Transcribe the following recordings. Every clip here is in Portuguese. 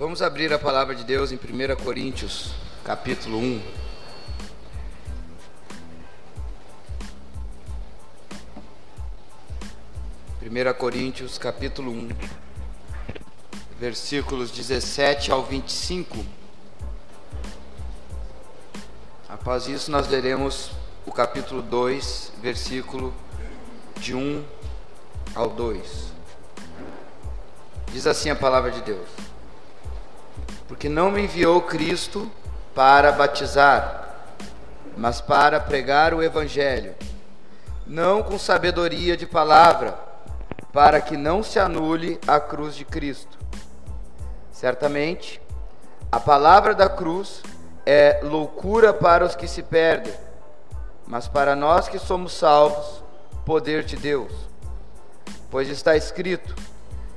Vamos abrir a palavra de Deus em 1 Coríntios, capítulo 1. Primeira Coríntios, capítulo 1, versículos 17 ao 25. Após isso, nós leremos o capítulo 2, versículo de 1 ao 2. Diz assim a palavra de Deus: Porque não me enviou Cristo para batizar, mas para pregar o Evangelho, não com sabedoria de palavra, para que não se anule a cruz de Cristo. Certamente, a palavra da cruz é loucura para os que se perdem, mas para nós que somos salvos, poder de Deus. Pois está escrito: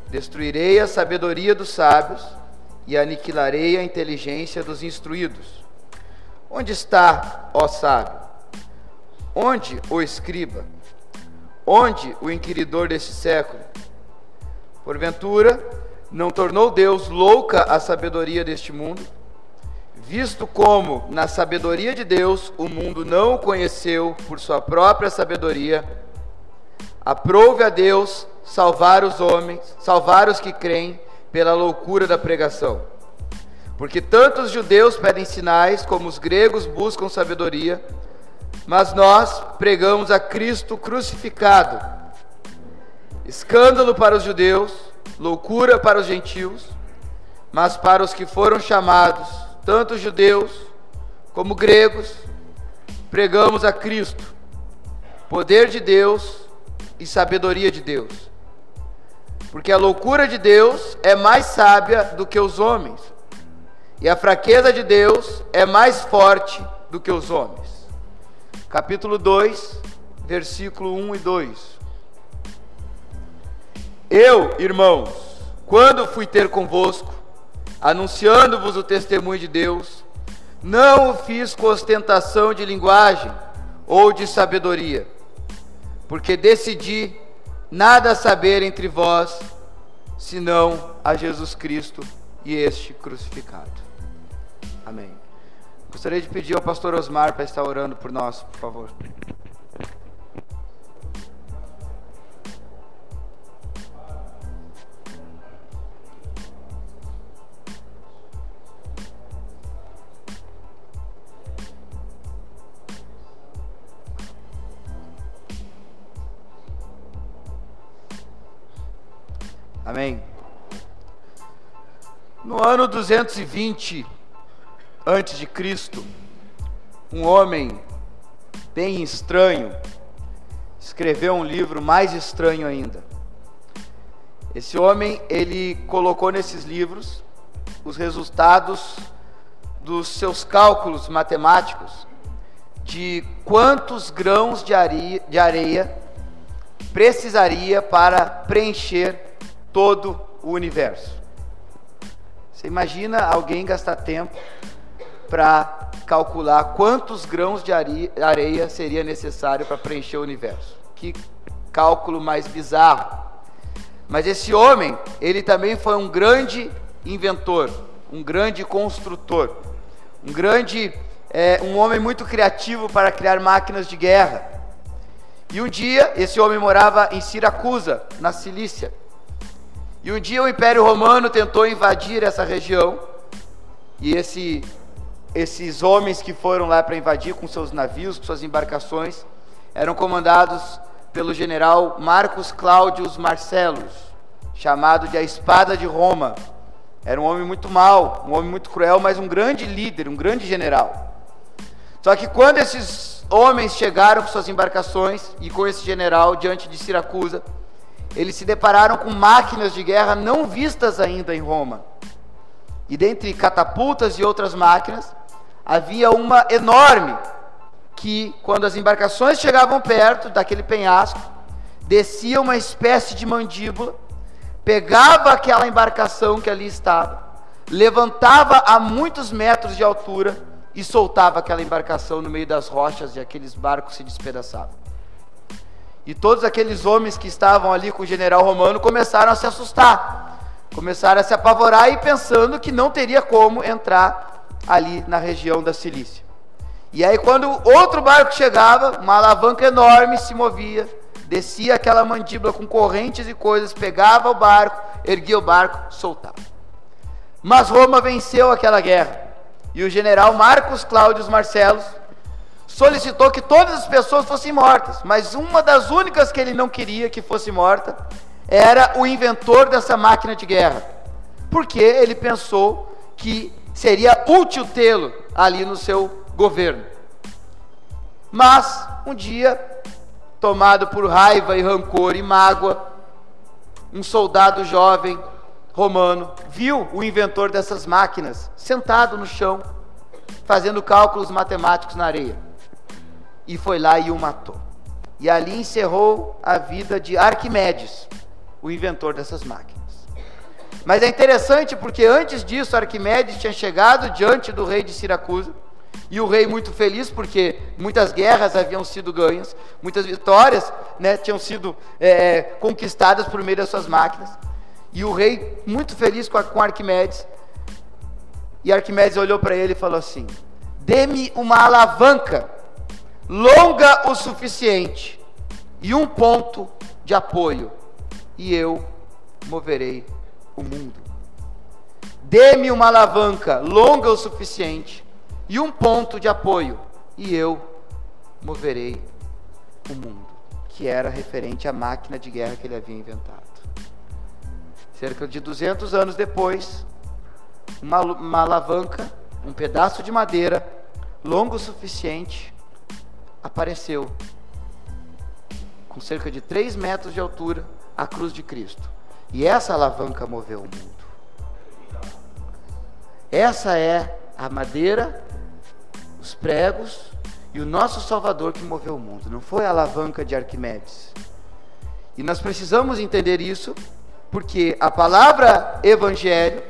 Destruirei a sabedoria dos sábios e aniquilarei a inteligência dos instruídos. Onde está, ó sábio? Onde o escriba? Onde o inquiridor deste século? Porventura, não tornou Deus louca a sabedoria deste mundo? Visto como, na sabedoria de Deus, o mundo não o conheceu por sua própria sabedoria, aprove a Deus salvar os homens, salvar os que creem pela loucura da pregação. Porque tanto os judeus pedem sinais, como os gregos buscam sabedoria, mas nós pregamos a Cristo crucificado. Escândalo para os judeus, loucura para os gentios, mas para os que foram chamados, tanto judeus como gregos, pregamos a Cristo, poder de Deus e sabedoria de Deus. Porque a loucura de Deus é mais sábia do que os homens, e a fraqueza de Deus é mais forte do que os homens. Capítulo 2, versículo 1 e 2. Eu, irmãos, quando fui ter convosco, anunciando-vos o testemunho de Deus, não o fiz com ostentação de linguagem ou de sabedoria, porque decidi nada saber entre vós, senão a Jesus Cristo e este crucificado. Amém. Gostaria de pedir ao pastor Osmar para estar orando por nós, por favor. Amém. No ano 220 antes de Cristo, um homem bem estranho escreveu um livro mais estranho ainda. Esse homem, ele colocou nesses livros os resultados dos seus cálculos matemáticos de quantos grãos de areia, de areia precisaria para preencher todo o universo. Você imagina alguém gastar tempo para calcular quantos grãos de areia seria necessário para preencher o universo? Que cálculo mais bizarro. Mas esse homem, ele também foi um grande inventor, um grande construtor, um grande, é, um homem muito criativo para criar máquinas de guerra. E um dia, esse homem morava em Siracusa, na Cilícia. E um dia o Império Romano tentou invadir essa região, e esse, esses homens que foram lá para invadir com seus navios, com suas embarcações, eram comandados pelo general Marcos Cláudius Marcellus, chamado de a Espada de Roma. Era um homem muito mau, um homem muito cruel, mas um grande líder, um grande general. Só que quando esses homens chegaram com suas embarcações e com esse general diante de Siracusa, eles se depararam com máquinas de guerra não vistas ainda em Roma. E dentre catapultas e outras máquinas, havia uma enorme que, quando as embarcações chegavam perto daquele penhasco, descia uma espécie de mandíbula, pegava aquela embarcação que ali estava, levantava a muitos metros de altura e soltava aquela embarcação no meio das rochas e aqueles barcos se despedaçavam. E todos aqueles homens que estavam ali com o general romano começaram a se assustar, começaram a se apavorar e pensando que não teria como entrar ali na região da Cilícia. E aí, quando outro barco chegava, uma alavanca enorme se movia, descia aquela mandíbula com correntes e coisas, pegava o barco, erguia o barco, soltava. Mas Roma venceu aquela guerra. E o general Marcos Cláudio Marcelos solicitou que todas as pessoas fossem mortas, mas uma das únicas que ele não queria que fosse morta era o inventor dessa máquina de guerra, porque ele pensou que seria útil tê-lo ali no seu governo. Mas um dia, tomado por raiva e rancor e mágoa, um soldado jovem romano viu o inventor dessas máquinas sentado no chão, fazendo cálculos matemáticos na areia e foi lá e o matou. E ali encerrou a vida de Arquimedes, o inventor dessas máquinas. Mas é interessante porque antes disso Arquimedes tinha chegado diante do rei de Siracusa, e o rei muito feliz porque muitas guerras haviam sido ganhas, muitas vitórias né, tinham sido é, é conquistadas por meio das suas máquinas. E o rei muito feliz com, com Arquimedes. E Arquimedes olhou para ele e falou assim: Dê-me uma alavanca longa o suficiente e um ponto de apoio, e eu moverei o mundo. Dê-me uma alavanca longa o suficiente e um ponto de apoio, e eu moverei o mundo. Que era referente à máquina de guerra que ele havia inventado. Cerca de 200 anos depois, uma, uma alavanca, um pedaço de madeira longo o suficiente apareceu com cerca de 3 metros de altura a cruz de Cristo. E essa alavanca moveu o mundo. Essa é a madeira, os pregos e o nosso Salvador que moveu o mundo. Não foi a alavanca de Arquimedes. E nós precisamos entender isso, porque a palavra evangelho,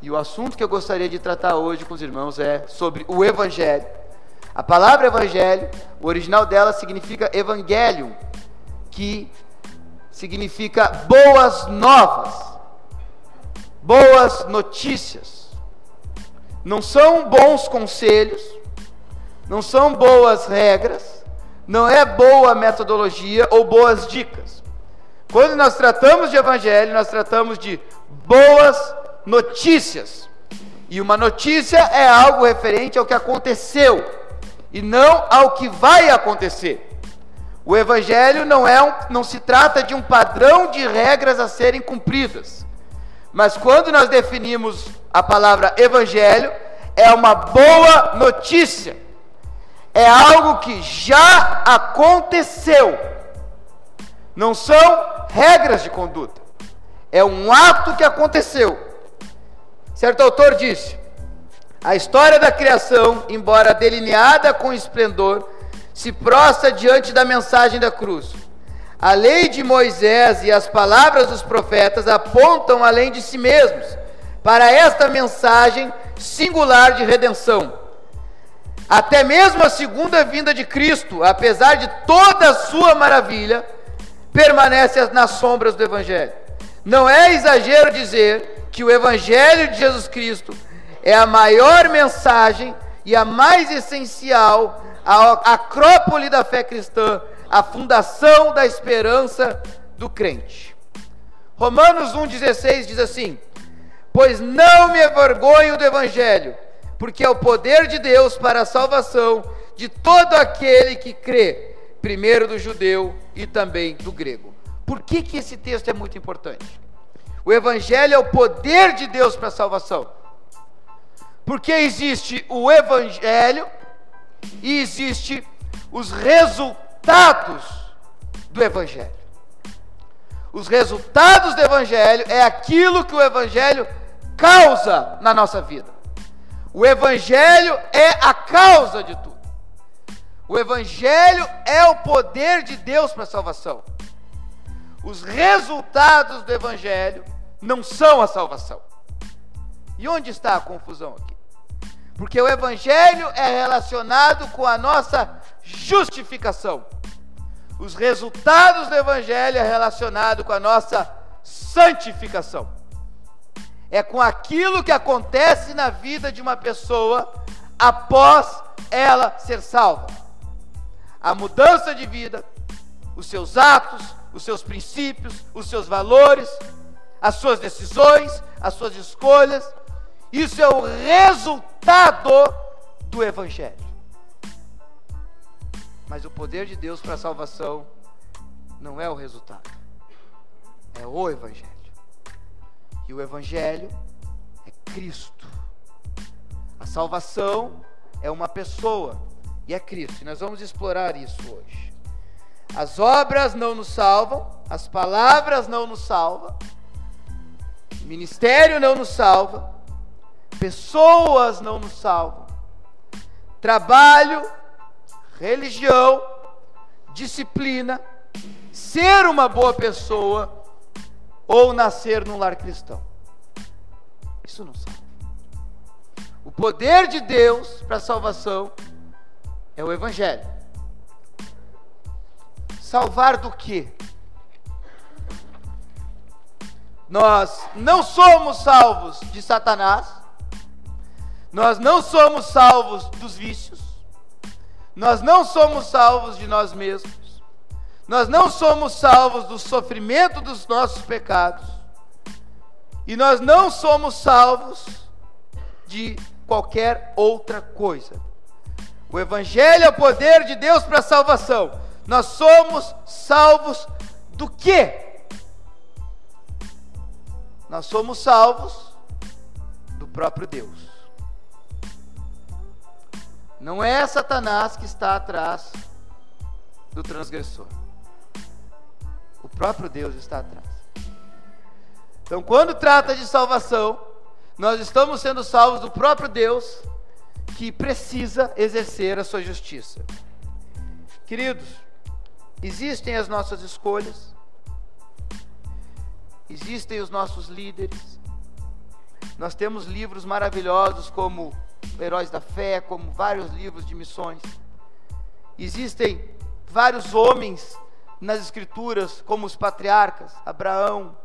e o assunto que eu gostaria de tratar hoje com os irmãos é sobre o evangelho. A palavra evangelho, o original dela significa evangelium, que significa boas novas, boas notícias. Não são bons conselhos, não são boas regras, não é boa metodologia ou boas dicas. Quando nós tratamos de evangelho, nós tratamos de boas notícias. E uma notícia é algo referente ao que aconteceu e não ao que vai acontecer. O evangelho não é um, não se trata de um padrão de regras a serem cumpridas. Mas quando nós definimos a palavra evangelho, é uma boa notícia. É algo que já aconteceu. Não são regras de conduta. É um ato que aconteceu. Certo autor disse: a história da criação, embora delineada com esplendor, se prostra diante da mensagem da cruz. A lei de Moisés e as palavras dos profetas apontam além de si mesmos para esta mensagem singular de redenção. Até mesmo a segunda vinda de Cristo, apesar de toda a sua maravilha, permanece nas sombras do Evangelho. Não é exagero dizer que o Evangelho de Jesus Cristo é a maior mensagem e a mais essencial, a acrópole da fé cristã, a fundação da esperança do crente. Romanos 1,16 diz assim: Pois não me envergonho do Evangelho, porque é o poder de Deus para a salvação de todo aquele que crê, primeiro do judeu e também do grego. Por que, que esse texto é muito importante? O Evangelho é o poder de Deus para a salvação. Porque existe o evangelho e existe os resultados do evangelho. Os resultados do evangelho é aquilo que o evangelho causa na nossa vida. O evangelho é a causa de tudo. O evangelho é o poder de Deus para a salvação. Os resultados do evangelho não são a salvação. E onde está a confusão aqui? Porque o Evangelho é relacionado com a nossa justificação. Os resultados do Evangelho é relacionado com a nossa santificação. é com aquilo que acontece na vida de uma pessoa após ela ser salva. A mudança de vida, os seus atos, os seus princípios, os seus valores, as suas decisões, as suas escolhas. Isso é o resultado do Evangelho. Mas o poder de Deus para a salvação não é o resultado, é o Evangelho. E o Evangelho é Cristo. A salvação é uma pessoa e é Cristo. E nós vamos explorar isso hoje. As obras não nos salvam, as palavras não nos salvam, o ministério não nos salva, pessoas não nos salvam, trabalho, religião, disciplina, ser uma boa pessoa ou nascer num lar cristão. Isso não salva. O poder de Deus para a salvação é o Evangelho. Salvar do quê? Nós não somos salvos de Satanás, nós não somos salvos dos vícios, nós não somos salvos de nós mesmos, nós não somos salvos do sofrimento dos nossos pecados, e nós não somos salvos de qualquer outra coisa. O Evangelho é o poder de Deus para a salvação. Nós somos salvos do quê? Nós somos salvos do próprio Deus. Não é Satanás que está atrás do transgressor. O próprio Deus está atrás. Então, quando trata de salvação, nós estamos sendo salvos do próprio Deus que precisa exercer a sua justiça. Queridos, existem as nossas escolhas, existem os nossos líderes. Nós temos livros maravilhosos como Heróis da Fé, como vários livros de missões. Existem vários homens nas escrituras, como os patriarcas, Abraão,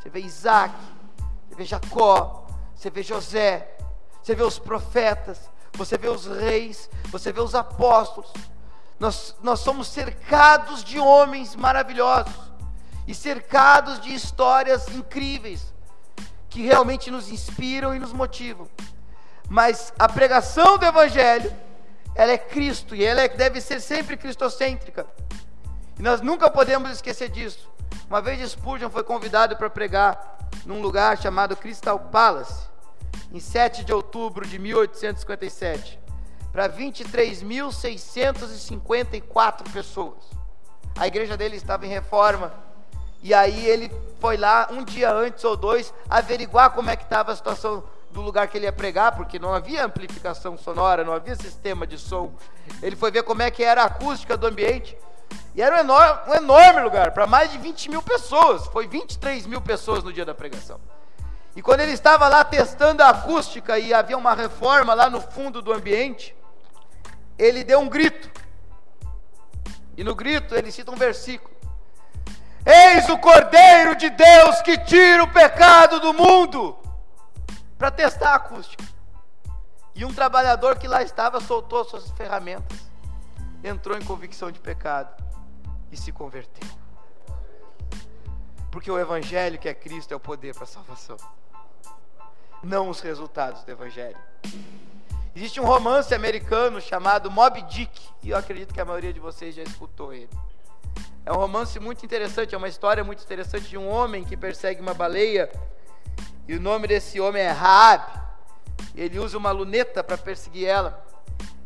você vê Isaac, você vê Jacó, você vê José, você vê os profetas, você vê os reis, você vê os apóstolos. Nós, nós somos cercados de homens maravilhosos e cercados de histórias incríveis que realmente nos inspiram e nos motivam. Mas a pregação do Evangelho, ela é Cristo e ela é, deve ser sempre cristocêntrica. E nós nunca podemos esquecer disso. Uma vez Spurgeon foi convidado para pregar num lugar chamado Crystal Palace, em 7 de outubro de 1857, para 23.654 pessoas. A igreja dele estava em reforma e aí ele foi lá um dia antes ou dois averiguar como é que estava a situação do lugar que ele ia pregar, porque não havia amplificação sonora, não havia sistema de som. Ele foi ver como é que era a acústica do ambiente. E era um enorme, um enorme lugar, para mais de 20 mil pessoas. Foi 23 mil pessoas no dia da pregação. E quando ele estava lá testando a acústica e havia uma reforma lá no fundo do ambiente, ele deu um grito. E no grito ele cita um versículo. Eis o Cordeiro de Deus que tira o pecado do mundo. Para testar a acústica. E um trabalhador que lá estava soltou suas ferramentas, entrou em convicção de pecado e se converteu. Porque o Evangelho que é Cristo é o poder para a salvação, não os resultados do Evangelho. Existe um romance americano chamado Moby Dick, e eu acredito que a maioria de vocês já escutou ele. É um romance muito interessante, é uma história muito interessante de um homem que persegue uma baleia. E o nome desse homem é Raab. Ele usa uma luneta para perseguir ela.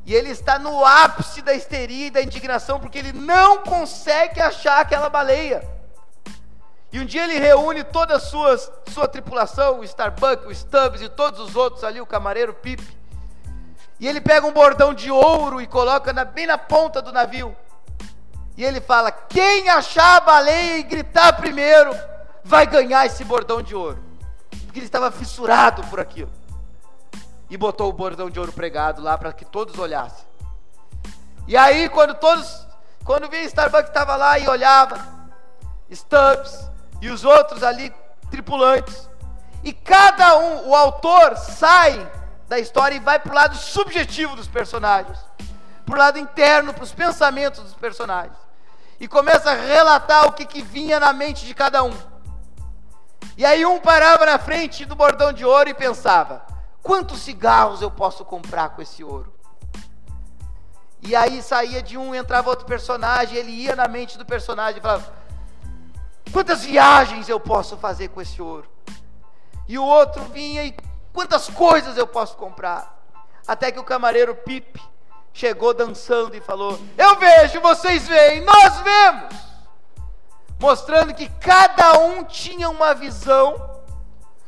E ele está no ápice da histeria e da indignação porque ele não consegue achar aquela baleia. E um dia ele reúne toda a sua, sua tripulação, o Starbuck, o Stubbs e todos os outros ali, o camareiro Pip. E ele pega um bordão de ouro e coloca na, bem na ponta do navio. E ele fala: quem achar a baleia e gritar primeiro, vai ganhar esse bordão de ouro. Porque ele estava fissurado por aquilo. E botou o bordão de ouro pregado lá para que todos olhassem. E aí, quando todos, quando vinha Starbucks estava lá e olhava, Stubbs e os outros ali, tripulantes, E cada um, o autor sai da história e vai para o lado subjetivo dos personagens, para o lado interno, para os pensamentos dos personagens. E começa a relatar o que, que vinha na mente de cada um. E aí um parava na frente do bordão de ouro e pensava: quantos cigarros eu posso comprar com esse ouro? E aí saía de um, entrava outro personagem, ele ia na mente do personagem e falava: quantas viagens eu posso fazer com esse ouro? E o outro vinha e quantas coisas eu posso comprar? Até que o camareiro Pipe chegou dançando e falou: Eu vejo, vocês veem, nós vemos mostrando que cada um tinha uma visão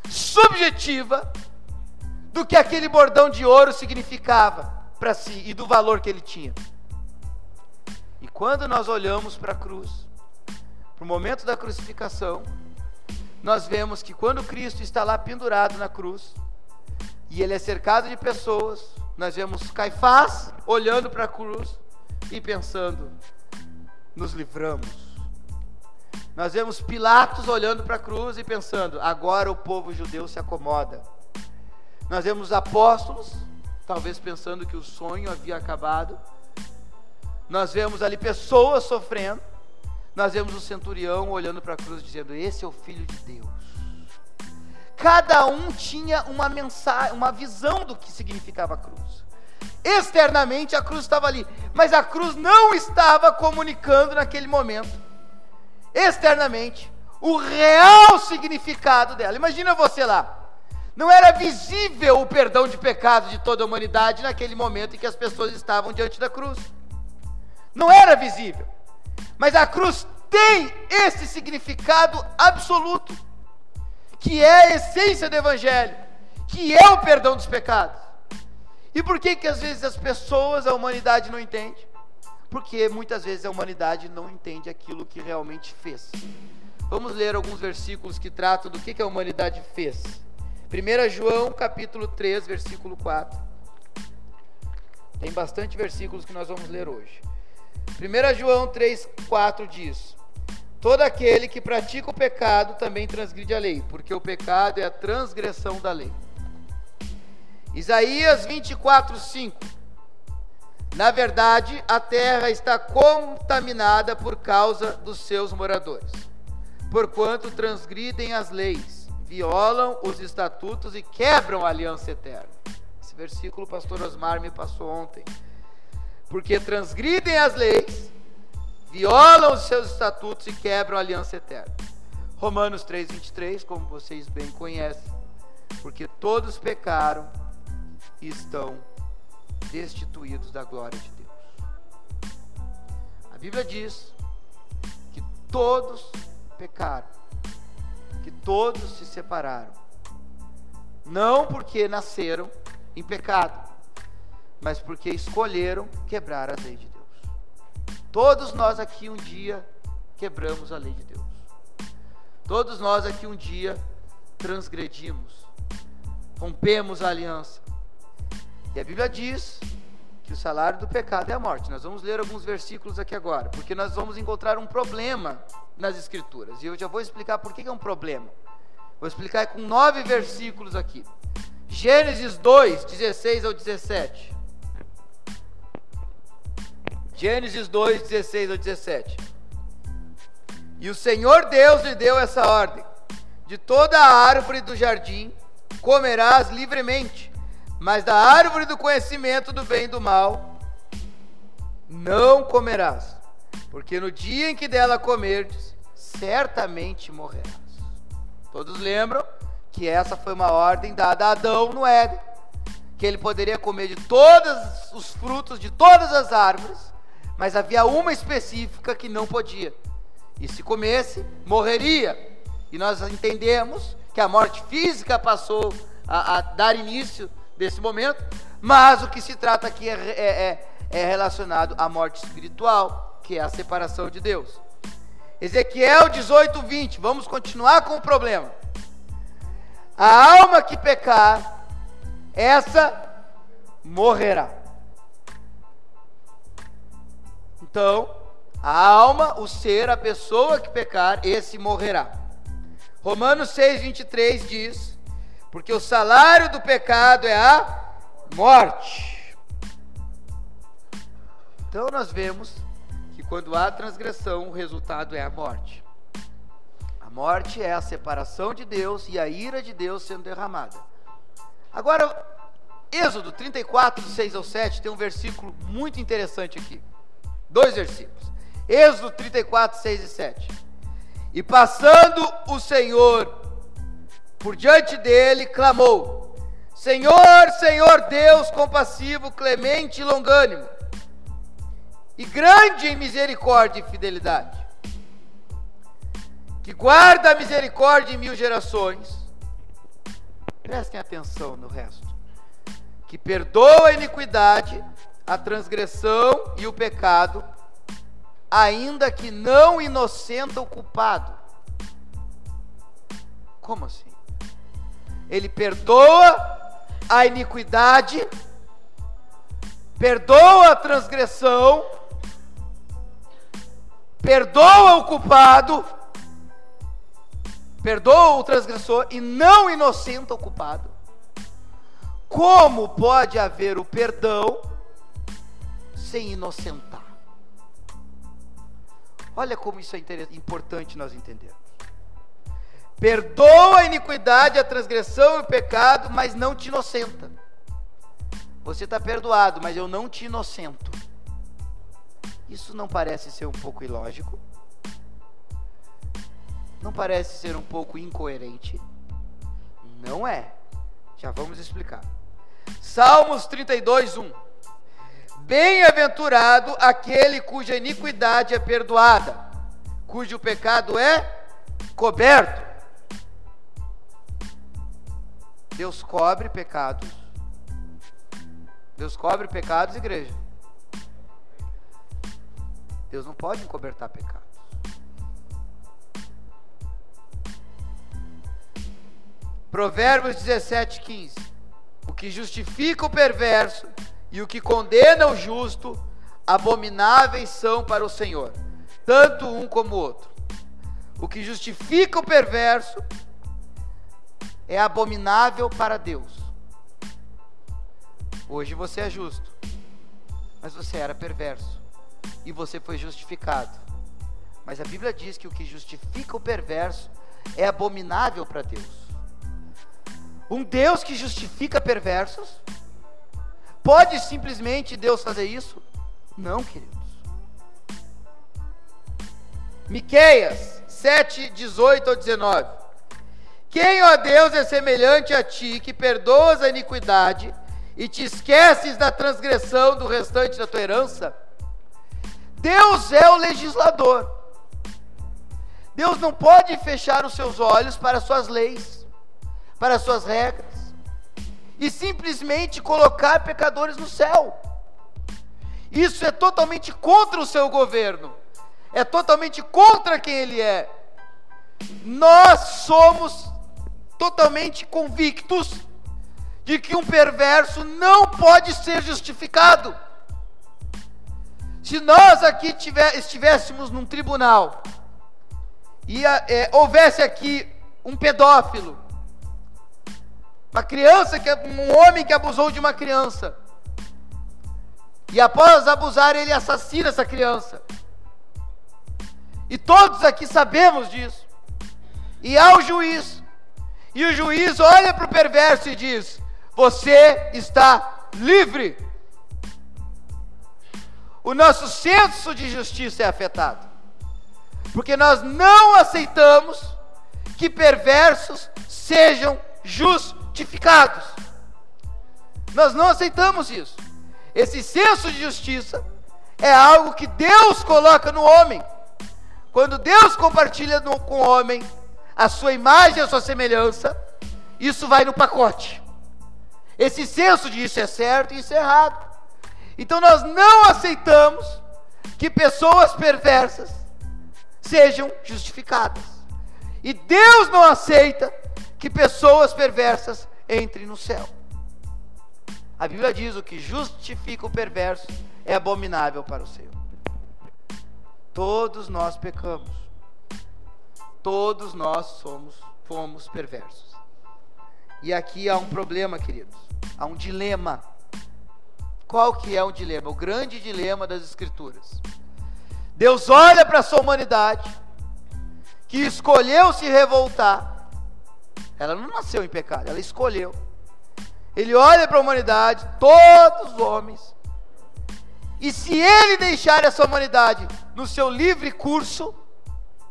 subjetiva do que aquele bordão de ouro significava para si e do valor que ele tinha. E quando nós olhamos para a cruz, para o momento da crucificação, nós vemos que quando Cristo está lá pendurado na cruz, e ele é cercado de pessoas, nós vemos Caifás olhando para a cruz e pensando: nos livramos nós vemos Pilatos olhando para a cruz e pensando: agora o povo judeu se acomoda. Nós vemos apóstolos, talvez pensando que o sonho havia acabado. Nós vemos ali pessoas sofrendo. Nós vemos o centurião olhando para a cruz dizendo: Esse é o filho de Deus. Cada um tinha uma mensagem, uma visão do que significava a cruz. Externamente a cruz estava ali, mas a cruz não estava comunicando naquele momento externamente o real significado dela. Imagina você lá. Não era visível o perdão de pecado de toda a humanidade naquele momento em que as pessoas estavam diante da cruz. Não era visível. Mas a cruz tem esse significado absoluto, que é a essência do evangelho, que é o perdão dos pecados. E por que que às vezes as pessoas, a humanidade não entende? Porque muitas vezes a humanidade não entende aquilo que realmente fez. Vamos ler alguns versículos que tratam do que, que a humanidade fez. 1 João capítulo 3, versículo 4. Tem bastante versículos que nós vamos ler hoje. 1 João 3, 4 diz: Todo aquele que pratica o pecado também transgride a lei, porque o pecado é a transgressão da lei. Isaías 24, 5. Na verdade, a terra está contaminada por causa dos seus moradores, porquanto transgridem as leis, violam os estatutos e quebram a aliança eterna. Esse versículo o pastor Osmar me passou ontem. Porque transgridem as leis, violam os seus estatutos e quebram a aliança eterna. Romanos 3:23, como vocês bem conhecem, porque todos pecaram e estão destituídos da glória de Deus. A Bíblia diz que todos pecaram, que todos se separaram, não porque nasceram em pecado, mas porque escolheram quebrar a lei de Deus. Todos nós aqui um dia quebramos a lei de Deus. Todos nós aqui um dia transgredimos, rompemos a aliança, e a Bíblia diz que o salário do pecado é a morte. Nós vamos ler alguns versículos aqui agora, porque nós vamos encontrar um problema nas Escrituras. E eu já vou explicar por que é um problema. Vou explicar com nove versículos aqui. Gênesis 2, 16 ao 17. Gênesis 2, 16 ao 17. E o Senhor Deus lhe deu essa ordem: De toda a árvore do jardim comerás livremente mas da árvore do conhecimento do bem e do mal não comerás, porque no dia em que dela comerdes, certamente morrerás. Todos lembram que essa foi uma ordem dada a Adão no Éden, que ele poderia comer de todos os frutos de todas as árvores, mas havia uma específica que não podia. E se comesse, morreria. E nós entendemos que a morte física passou a, a dar início desse momento, mas o que se trata aqui é, é, é, é relacionado à morte espiritual, que é a separação de Deus. Ezequiel 18, 20, vamos continuar com o problema. A alma que pecar, essa morrerá. Então, a alma, o ser, a pessoa que pecar, esse morrerá. Romanos 6, 23 diz Porque o salário do pecado é a morte. Então nós vemos que quando há transgressão, o resultado é a morte. A morte é a separação de Deus e a ira de Deus sendo derramada. Agora, Êxodo 34, 6 ao 7, tem um versículo muito interessante aqui. Dois versículos. Êxodo 34, 6 e 7. E passando o Senhor por diante dele, clamou: Senhor, Senhor Deus compassivo, clemente e longânimo, e grande em misericórdia e fidelidade, que guarda a misericórdia em mil gerações. Prestem atenção no resto. Que perdoa a iniquidade, a transgressão e o pecado, ainda que não inocenta o culpado. Como assim? Ele perdoa a iniquidade, perdoa a transgressão, perdoa o culpado, perdoa o transgressor e não inocenta o culpado. Como pode haver o perdão sem inocentar? Olha como isso é importante nós entendermos. Perdoa a iniquidade, a transgressão e o pecado, mas não te inocenta. Você está perdoado, mas eu não te inocento. Isso não parece ser um pouco ilógico? Não parece ser um pouco incoerente? Não é. Já vamos explicar. Salmos 32, 1. Bem-aventurado aquele cuja iniquidade é perdoada, cujo pecado é coberto. Deus cobre pecados. Deus cobre pecados, igreja. Deus não pode encobertar pecados. Provérbios 17, 15. O que justifica o perverso e o que condena o justo, abomináveis são para o Senhor, tanto um como o outro. O que justifica o perverso é abominável para Deus. Hoje você é justo, mas você era perverso e você foi justificado. Mas a Bíblia diz que o que justifica o perverso é abominável para Deus. Um Deus que justifica perversos? Pode simplesmente Deus fazer isso? Não, queridos. Miqueias 7, 18 ou 19. Quem, ó Deus, é semelhante a ti, que perdoas a iniquidade e te esqueces da transgressão do restante da tua herança? Deus é o legislador. Deus não pode fechar os seus olhos para suas leis, para suas regras, e simplesmente colocar pecadores no céu. Isso é totalmente contra o seu governo, é totalmente contra quem ele é. Nós somos totalmente convictos de que um perverso não pode ser justificado. Se nós aqui tiver, estivéssemos num tribunal e é, houvesse aqui um pedófilo, uma criança que um homem que abusou de uma criança e após abusar ele assassina essa criança. E todos aqui sabemos disso. E ao juiz e o juiz olha para o perverso e diz: Você está livre. O nosso senso de justiça é afetado, porque nós não aceitamos que perversos sejam justificados. Nós não aceitamos isso. Esse senso de justiça é algo que Deus coloca no homem. Quando Deus compartilha no, com o homem a sua imagem, a sua semelhança, isso vai no pacote. Esse senso de isso é certo e isso é errado. Então nós não aceitamos que pessoas perversas sejam justificadas. E Deus não aceita que pessoas perversas entrem no céu. A Bíblia diz: o que justifica o perverso é abominável para o Senhor. Todos nós pecamos. Todos nós somos, fomos perversos. E aqui há um problema, queridos. Há um dilema. Qual que é o dilema? O grande dilema das escrituras. Deus olha para a sua humanidade, que escolheu se revoltar. Ela não nasceu em pecado, ela escolheu. Ele olha para a humanidade, todos os homens, e se ele deixar essa humanidade no seu livre curso,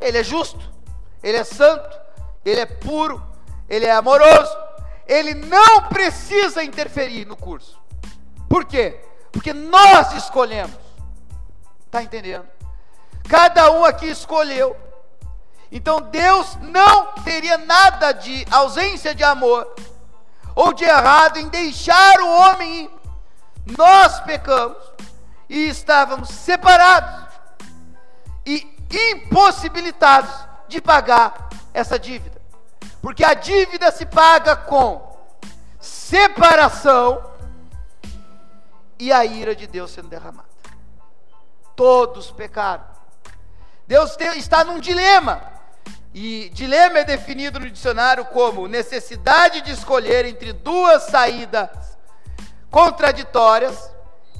ele é justo, ele é santo, ele é puro, ele é amoroso, ele não precisa interferir no curso. Por quê? Porque nós escolhemos. Está entendendo? Cada um aqui escolheu. Então Deus não teria nada de ausência de amor ou de errado em deixar o homem ir. Nós pecamos e estávamos separados e impossibilitados de pagar essa dívida. Porque a dívida se paga com separação e a ira de Deus sendo derramada. Todos pecaram. Deus está num dilema. E dilema é definido no dicionário como necessidade de escolher entre duas saídas contraditórias,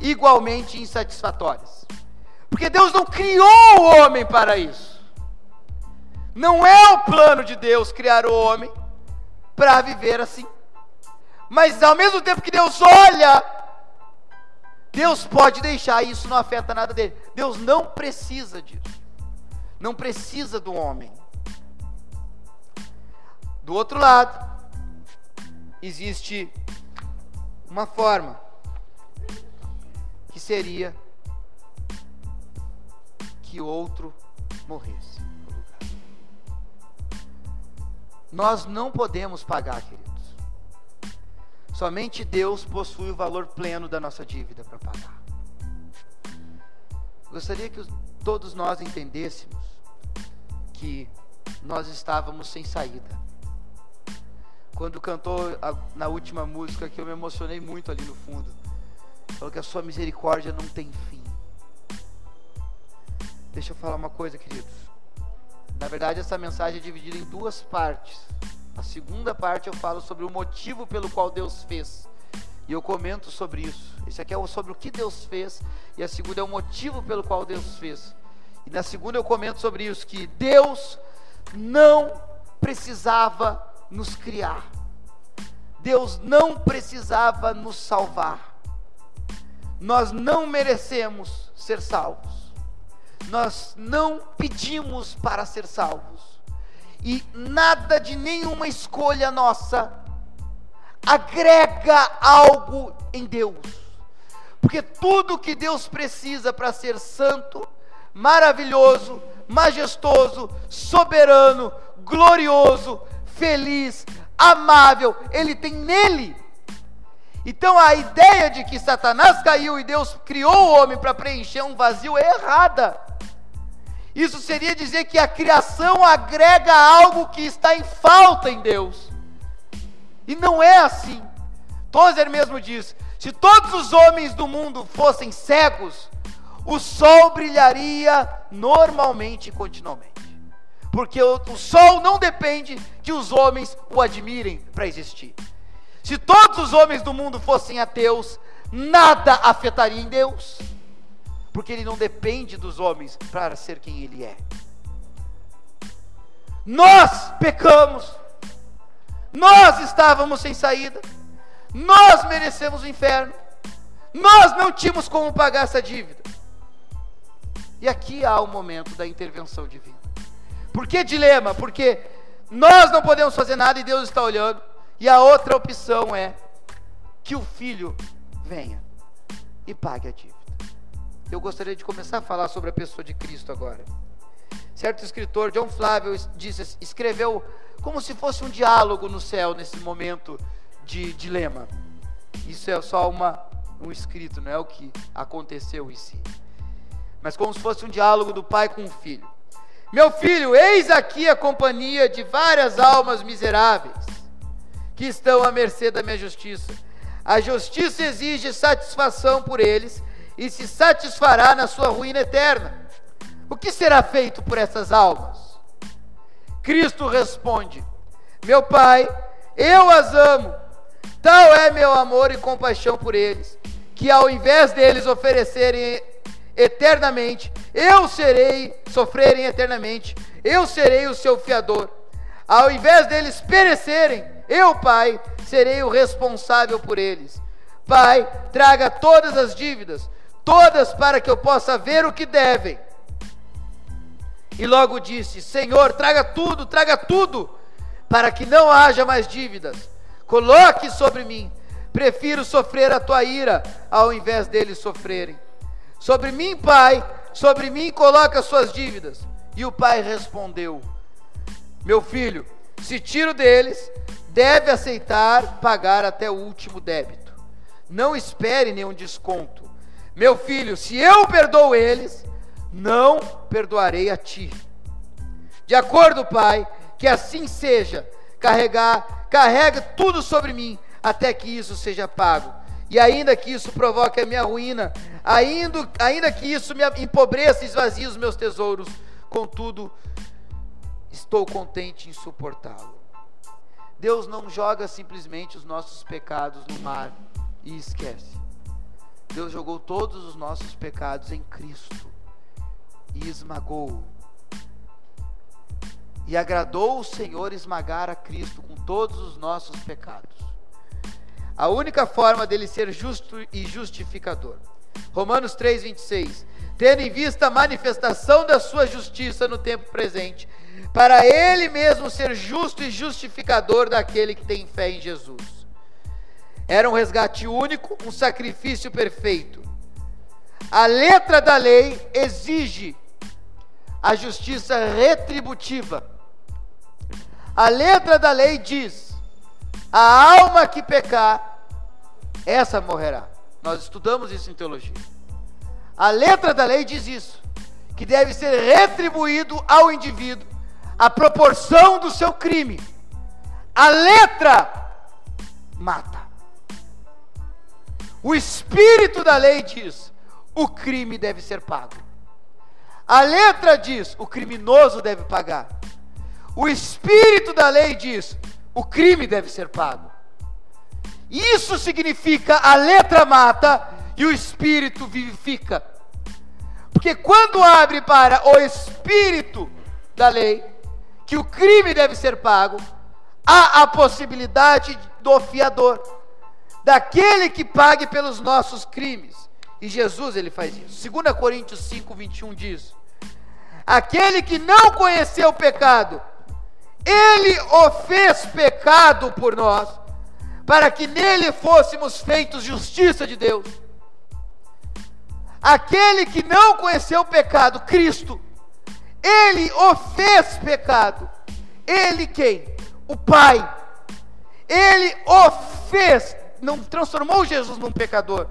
igualmente insatisfatórias. Porque Deus não criou o homem para isso. Não é o plano de Deus criar o homem para viver assim. Mas ao mesmo tempo que Deus olha, Deus pode deixar isso não afeta nada dele. Deus não precisa disso. Não precisa do homem. Do outro lado, existe uma forma que seria que outro morresse Nós não podemos pagar, queridos. Somente Deus possui o valor pleno da nossa dívida para pagar. Gostaria que todos nós entendêssemos que nós estávamos sem saída. Quando cantou a, na última música, que eu me emocionei muito ali no fundo, falou que a sua misericórdia não tem fim. Deixa eu falar uma coisa, queridos. Na verdade, essa mensagem é dividida em duas partes. A segunda parte eu falo sobre o motivo pelo qual Deus fez. E eu comento sobre isso. Esse aqui é sobre o que Deus fez. E a segunda é o motivo pelo qual Deus fez. E na segunda eu comento sobre isso: que Deus não precisava nos criar. Deus não precisava nos salvar. Nós não merecemos ser salvos. Nós não pedimos para ser salvos e nada de nenhuma escolha nossa agrega algo em Deus. Porque tudo que Deus precisa para ser santo, maravilhoso, majestoso, soberano, glorioso, feliz, amável, Ele tem nele. Então a ideia de que Satanás caiu e Deus criou o homem para preencher um vazio é errada. Isso seria dizer que a criação agrega algo que está em falta em Deus. E não é assim. Tozer mesmo diz: se todos os homens do mundo fossem cegos, o sol brilharia normalmente e continuamente. Porque o, o sol não depende que os homens o admirem para existir. Se todos os homens do mundo fossem ateus, nada afetaria em Deus porque ele não depende dos homens para ser quem ele é. Nós pecamos, nós estávamos sem saída, nós merecemos o inferno, nós não tínhamos como pagar essa dívida. E aqui há o momento da intervenção divina. Por que dilema? Porque nós não podemos fazer nada e Deus está olhando. E a outra opção é que o filho venha e pague a dívida eu gostaria de começar a falar sobre a pessoa de Cristo agora. Certo escritor, John Flávio, disse, escreveu como se fosse um diálogo no céu nesse momento de dilema. Isso é só uma, um escrito, não é o que aconteceu em si. Mas como se fosse um diálogo do pai com o filho. Meu filho, eis aqui a companhia de várias almas miseráveis que estão à mercê da minha justiça. A justiça exige satisfação por eles e se satisfará na sua ruína eterna. O que será feito por essas almas? Cristo responde: Meu Pai, Eu as amo. Tal é meu amor e compaixão por eles, que ao invés deles oferecerem eternamente, eu serei, sofrerem eternamente, eu serei o seu fiador. Ao invés deles perecerem, eu, Pai, serei o responsável por eles. Pai, traga todas as dívidas, todas para que eu possa ver o que devem. E logo disse: Senhor, traga tudo, traga tudo, para que não haja mais dívidas. Coloque sobre mim. Prefiro sofrer a tua ira ao invés deles sofrerem. Sobre mim, Pai, sobre mim coloca as suas dívidas. E o pai respondeu: Meu filho, se tiro deles, deve aceitar pagar até o último débito. Não espere nenhum desconto. Meu filho, se eu perdoo eles, não perdoarei a ti. De acordo, Pai, que assim seja. Carregar, carrega tudo sobre mim, até que isso seja pago. E ainda que isso provoque a minha ruína, ainda, ainda que isso me empobreça e esvazie os meus tesouros, contudo, estou contente em suportá-lo. Deus não joga simplesmente os nossos pecados no mar e esquece. Deus jogou todos os nossos pecados em Cristo e esmagou. E agradou o Senhor esmagar a Cristo com todos os nossos pecados. A única forma dele ser justo e justificador. Romanos 3:26. Tendo em vista a manifestação da sua justiça no tempo presente, para ele mesmo ser justo e justificador daquele que tem fé em Jesus. Era um resgate único, um sacrifício perfeito. A letra da lei exige a justiça retributiva. A letra da lei diz: a alma que pecar, essa morrerá. Nós estudamos isso em teologia. A letra da lei diz isso, que deve ser retribuído ao indivíduo a proporção do seu crime. A letra mata. O espírito da lei diz: o crime deve ser pago. A letra diz: o criminoso deve pagar. O espírito da lei diz: o crime deve ser pago. Isso significa a letra mata e o espírito vivifica. Porque quando abre para o espírito da lei, que o crime deve ser pago, há a possibilidade do fiador, daquele que pague pelos nossos crimes. E Jesus ele faz isso. 2 Coríntios 5, 21 diz: Aquele que não conheceu o pecado, ele o fez pecado por nós, para que nele fôssemos feitos justiça de Deus. Aquele que não conheceu o pecado, Cristo, ele o fez pecado. Ele quem? O Pai. Ele o fez, não transformou Jesus num pecador.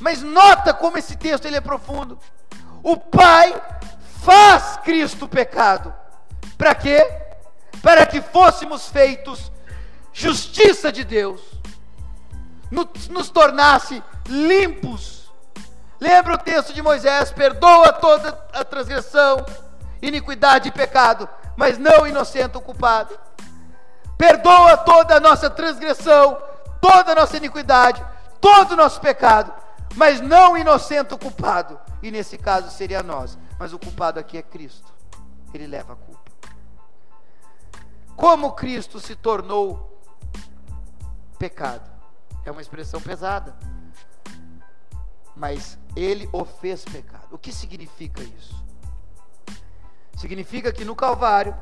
Mas nota como esse texto ele é profundo. O Pai faz Cristo pecado. Para quê? Para que fôssemos feitos justiça de Deus. Nos, nos tornasse limpos. Lembra o texto de Moisés: perdoa toda a transgressão, iniquidade e pecado, mas não inocente o culpado. Perdoa toda a nossa transgressão, toda a nossa iniquidade, todo o nosso pecado, mas não inocente o culpado. E nesse caso seria nós, mas o culpado aqui é Cristo. Ele leva a culpa. Como Cristo se tornou pecado? É uma expressão pesada. Mas ele o fez pecado. O que significa isso? Significa que no Calvário,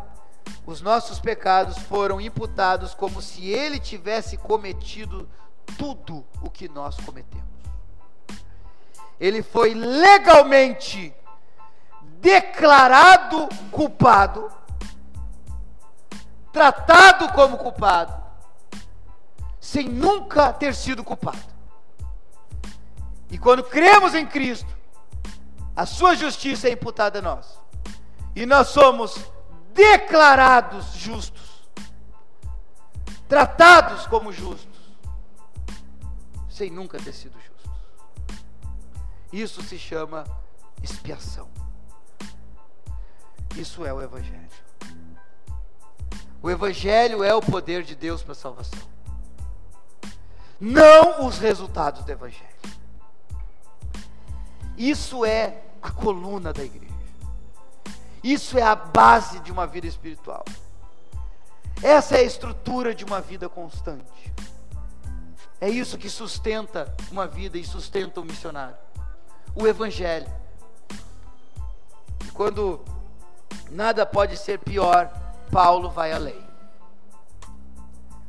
os nossos pecados foram imputados como se ele tivesse cometido tudo o que nós cometemos. Ele foi legalmente declarado culpado, tratado como culpado, sem nunca ter sido culpado. E quando cremos em Cristo, a sua justiça é imputada a nós e nós somos declarados justos, tratados como justos, sem nunca ter sido justos. Isso se chama expiação. Isso é o Evangelho. O Evangelho é o poder de Deus para a salvação, não os resultados do Evangelho. Isso é a coluna da igreja, isso é a base de uma vida espiritual, essa é a estrutura de uma vida constante. É isso que sustenta uma vida e sustenta o um missionário. O Evangelho. Quando nada pode ser pior, Paulo vai além.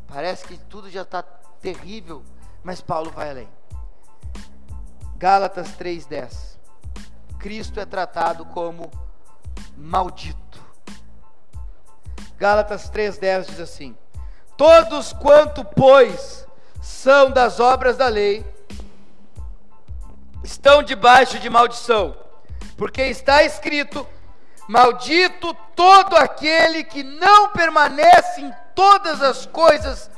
Parece que tudo já está terrível, mas Paulo vai além. Gálatas 3,10. Cristo é tratado como maldito. Gálatas 3,10 diz assim: Todos quanto, pois, são das obras da lei, estão debaixo de maldição, porque está escrito: Maldito todo aquele que não permanece em todas as coisas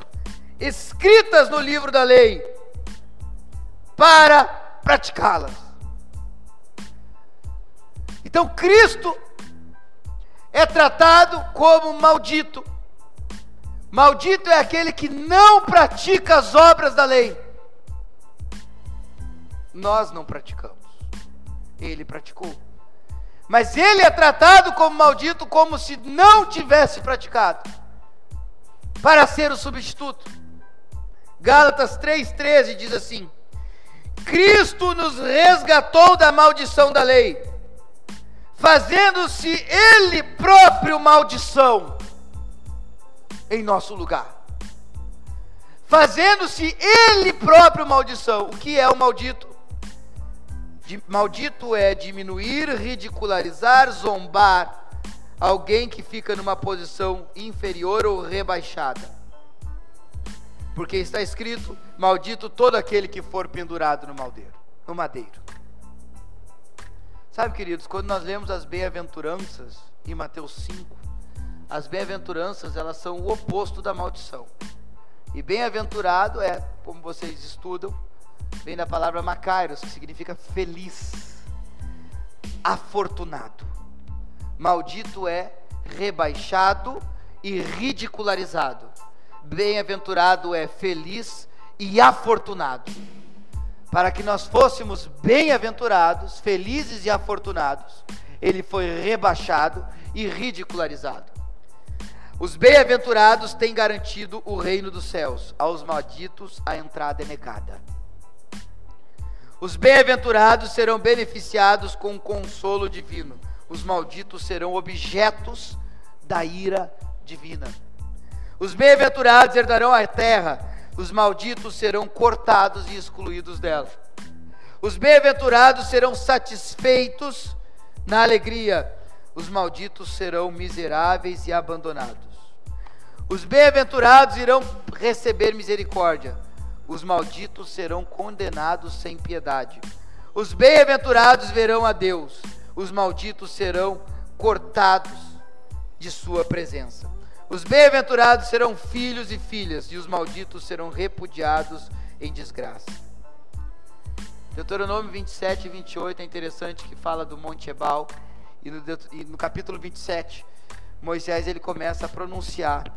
escritas no livro da lei, para praticá-las. Então Cristo é tratado como maldito Maldito é aquele que não pratica as obras da lei. Nós não praticamos. Ele praticou. Mas ele é tratado como maldito como se não tivesse praticado. Para ser o substituto. Gálatas 3,13 diz assim: Cristo nos resgatou da maldição da lei, fazendo-se Ele próprio maldição em nosso lugar, fazendo-se ele próprio maldição. O que é o maldito? De, maldito é diminuir, ridicularizar, zombar alguém que fica numa posição inferior ou rebaixada. Porque está escrito: maldito todo aquele que for pendurado no no madeiro. Sabe, queridos, quando nós lemos as bem-aventuranças em Mateus 5, as bem-aventuranças, elas são o oposto da maldição. E bem-aventurado é, como vocês estudam, vem da palavra macairos, que significa feliz, afortunado. Maldito é rebaixado e ridicularizado. Bem-aventurado é feliz e afortunado. Para que nós fôssemos bem-aventurados, felizes e afortunados, ele foi rebaixado e ridicularizado. Os bem-aventurados têm garantido o reino dos céus, aos malditos a entrada é negada. Os bem-aventurados serão beneficiados com o consolo divino, os malditos serão objetos da ira divina. Os bem-aventurados herdarão a terra, os malditos serão cortados e excluídos dela. Os bem-aventurados serão satisfeitos na alegria, os malditos serão miseráveis e abandonados. Os bem-aventurados irão receber misericórdia, os malditos serão condenados sem piedade. Os bem-aventurados verão a Deus, os malditos serão cortados de sua presença. Os bem-aventurados serão filhos e filhas, e os malditos serão repudiados em desgraça. Deuteronômio 27 e 28 é interessante que fala do Monte Ebal, e no, e no capítulo 27, Moisés ele começa a pronunciar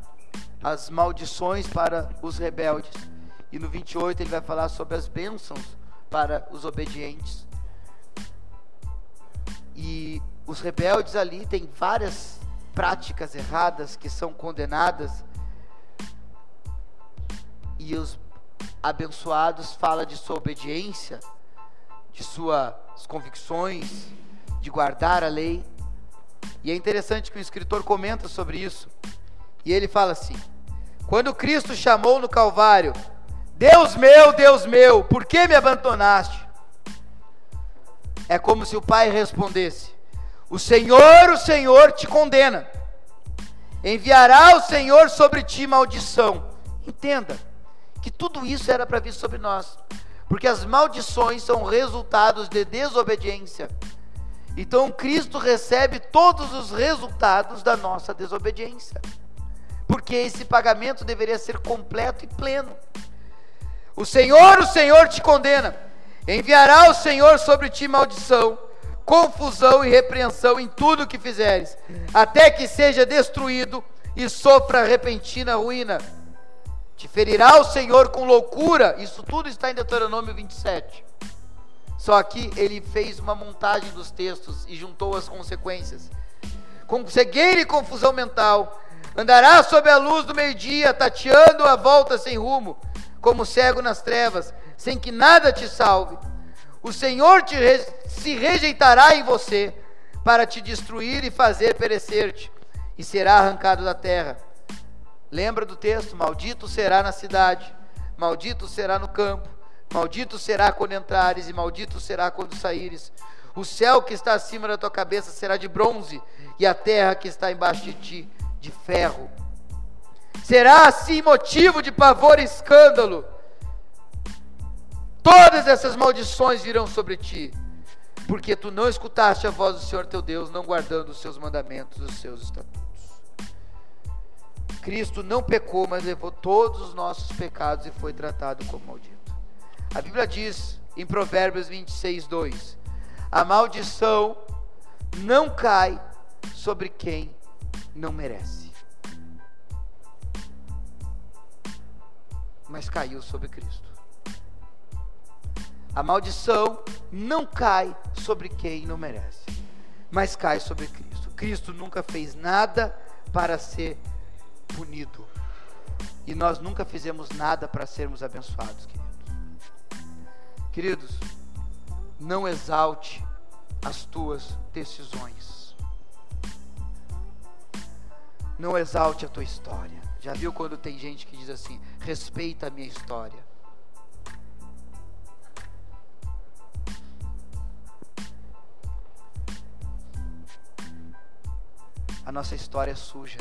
as maldições para os rebeldes. E no 28 ele vai falar sobre as bênçãos para os obedientes. E os rebeldes ali têm várias práticas erradas que são condenadas. E os abençoados fala de sua obediência, de suas convicções, de guardar a lei. E é interessante que o escritor comenta sobre isso. E ele fala assim: quando Cristo chamou no Calvário, Deus meu, Deus meu, por que me abandonaste? É como se o pai respondesse: O Senhor, o Senhor te condena. Enviará o Senhor sobre ti maldição. Entenda que tudo isso era para vir sobre nós, porque as maldições são resultados de desobediência. Então Cristo recebe todos os resultados da nossa desobediência porque esse pagamento deveria ser completo e pleno. O Senhor, o Senhor te condena. Enviará o Senhor sobre ti maldição, confusão e repreensão em tudo o que fizeres, até que seja destruído e sofra repentina ruína. Te ferirá o Senhor com loucura. Isso tudo está em Deuteronômio 27. Só que ele fez uma montagem dos textos e juntou as consequências. Com cegueira e confusão mental, andará sob a luz do meio-dia, tateando a volta sem rumo, como cego nas trevas, sem que nada te salve. O Senhor te re se rejeitará em você para te destruir e fazer perecer-te, e será arrancado da terra. Lembra do texto? Maldito será na cidade, maldito será no campo, maldito será quando entrares, e maldito será quando saíres. O céu que está acima da tua cabeça será de bronze, e a terra que está embaixo de ti, de ferro. Será assim motivo de pavor e escândalo. Todas essas maldições virão sobre ti porque tu não escutaste a voz do Senhor teu Deus, não guardando os seus mandamentos, os seus estatutos. Cristo não pecou, mas levou todos os nossos pecados e foi tratado como maldito. A Bíblia diz em Provérbios 26, 2: A maldição não cai sobre quem não merece, mas caiu sobre Cristo. A maldição não cai sobre quem não merece, mas cai sobre Cristo. Cristo nunca fez nada para ser punido. E nós nunca fizemos nada para sermos abençoados, queridos. Queridos, não exalte as tuas decisões. Não exalte a tua história. Já viu quando tem gente que diz assim: respeita a minha história? A nossa história é suja.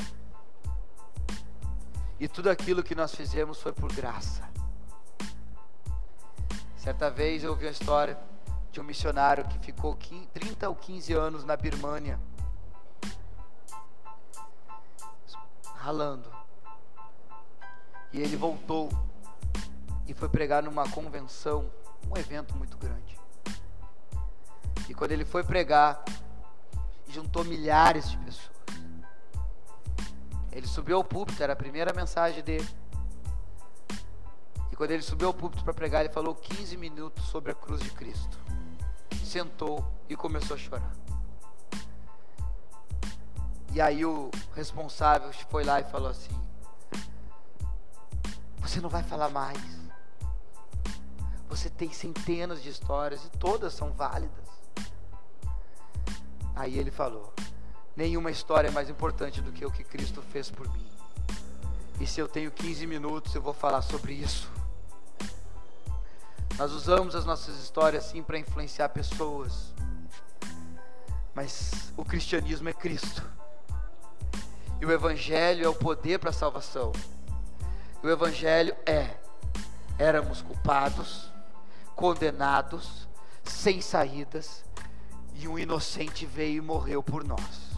E tudo aquilo que nós fizemos foi por graça. Certa vez eu ouvi a história de um missionário que ficou 30 ou 15 anos na Birmânia, ralando. E ele voltou e foi pregar numa convenção, um evento muito grande. E quando ele foi pregar, juntou milhares de pessoas. Ele subiu ao púlpito, era a primeira mensagem dele. E quando ele subiu ao púlpito para pregar, ele falou 15 minutos sobre a cruz de Cristo. Sentou e começou a chorar. E aí o responsável foi lá e falou assim: Você não vai falar mais. Você tem centenas de histórias e todas são válidas. Aí ele falou: Nenhuma história é mais importante do que o que Cristo fez por mim. E se eu tenho 15 minutos, eu vou falar sobre isso. Nós usamos as nossas histórias sim para influenciar pessoas. Mas o cristianismo é Cristo. E o evangelho é o poder para a salvação. O evangelho é éramos culpados, condenados, sem saídas, e um inocente veio e morreu por nós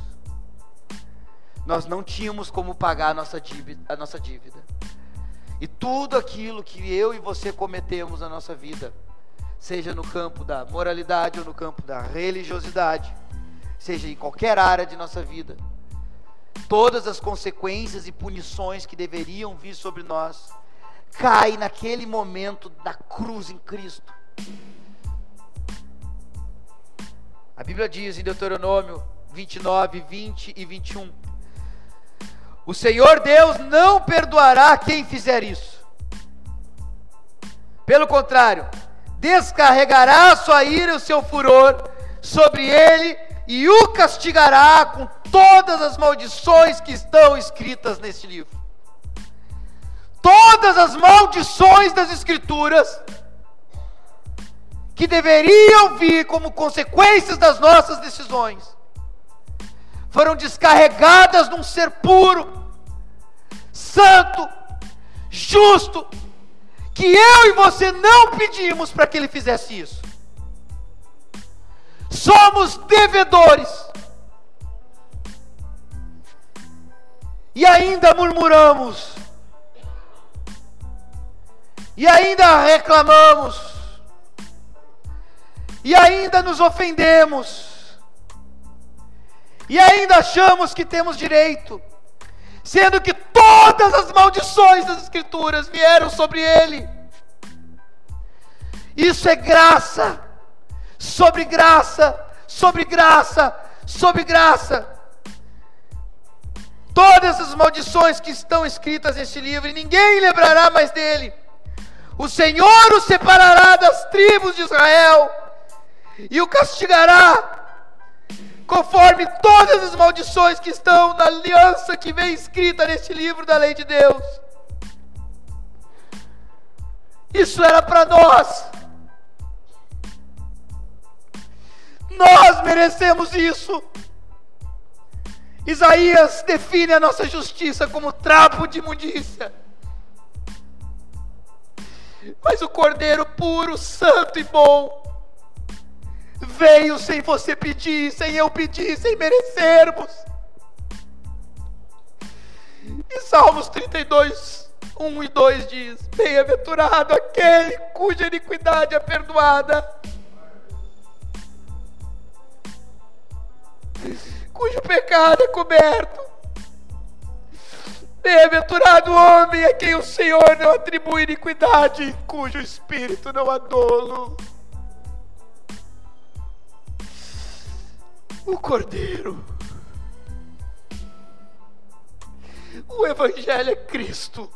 nós não tínhamos como pagar a nossa dívida, a nossa dívida. E tudo aquilo que eu e você cometemos na nossa vida, seja no campo da moralidade ou no campo da religiosidade, seja em qualquer área de nossa vida, todas as consequências e punições que deveriam vir sobre nós, caem naquele momento da cruz em Cristo. A Bíblia diz em Deuteronômio 29, 20 e 21 o Senhor Deus não perdoará quem fizer isso. Pelo contrário, descarregará sua ira e o seu furor sobre ele e o castigará com todas as maldições que estão escritas neste livro. Todas as maldições das Escrituras que deveriam vir como consequências das nossas decisões foram descarregadas num ser puro, santo, justo, que eu e você não pedimos para que ele fizesse isso. Somos devedores. E ainda murmuramos. E ainda reclamamos. E ainda nos ofendemos e ainda achamos que temos direito. sendo que todas as maldições das Escrituras vieram sobre ele. Isso é graça, sobre graça, sobre graça, sobre graça. Todas as maldições que estão escritas neste livro, e ninguém lembrará mais dele. O Senhor o separará das tribos de Israel e o castigará conforme todas as maldições que estão na aliança que vem escrita neste livro da lei de Deus. Isso era para nós. Nós merecemos isso. Isaías define a nossa justiça como trapo de imundícia. Mas o Cordeiro puro, santo e bom veio sem você pedir, sem eu pedir, sem merecermos. E Salmos 32, 1 e 2 diz: Bem-aventurado aquele cuja iniquidade é perdoada, cujo pecado é coberto. Bem-aventurado homem a quem o Senhor não atribui iniquidade, cujo espírito não há dolo. O Cordeiro. O Evangelho é Cristo.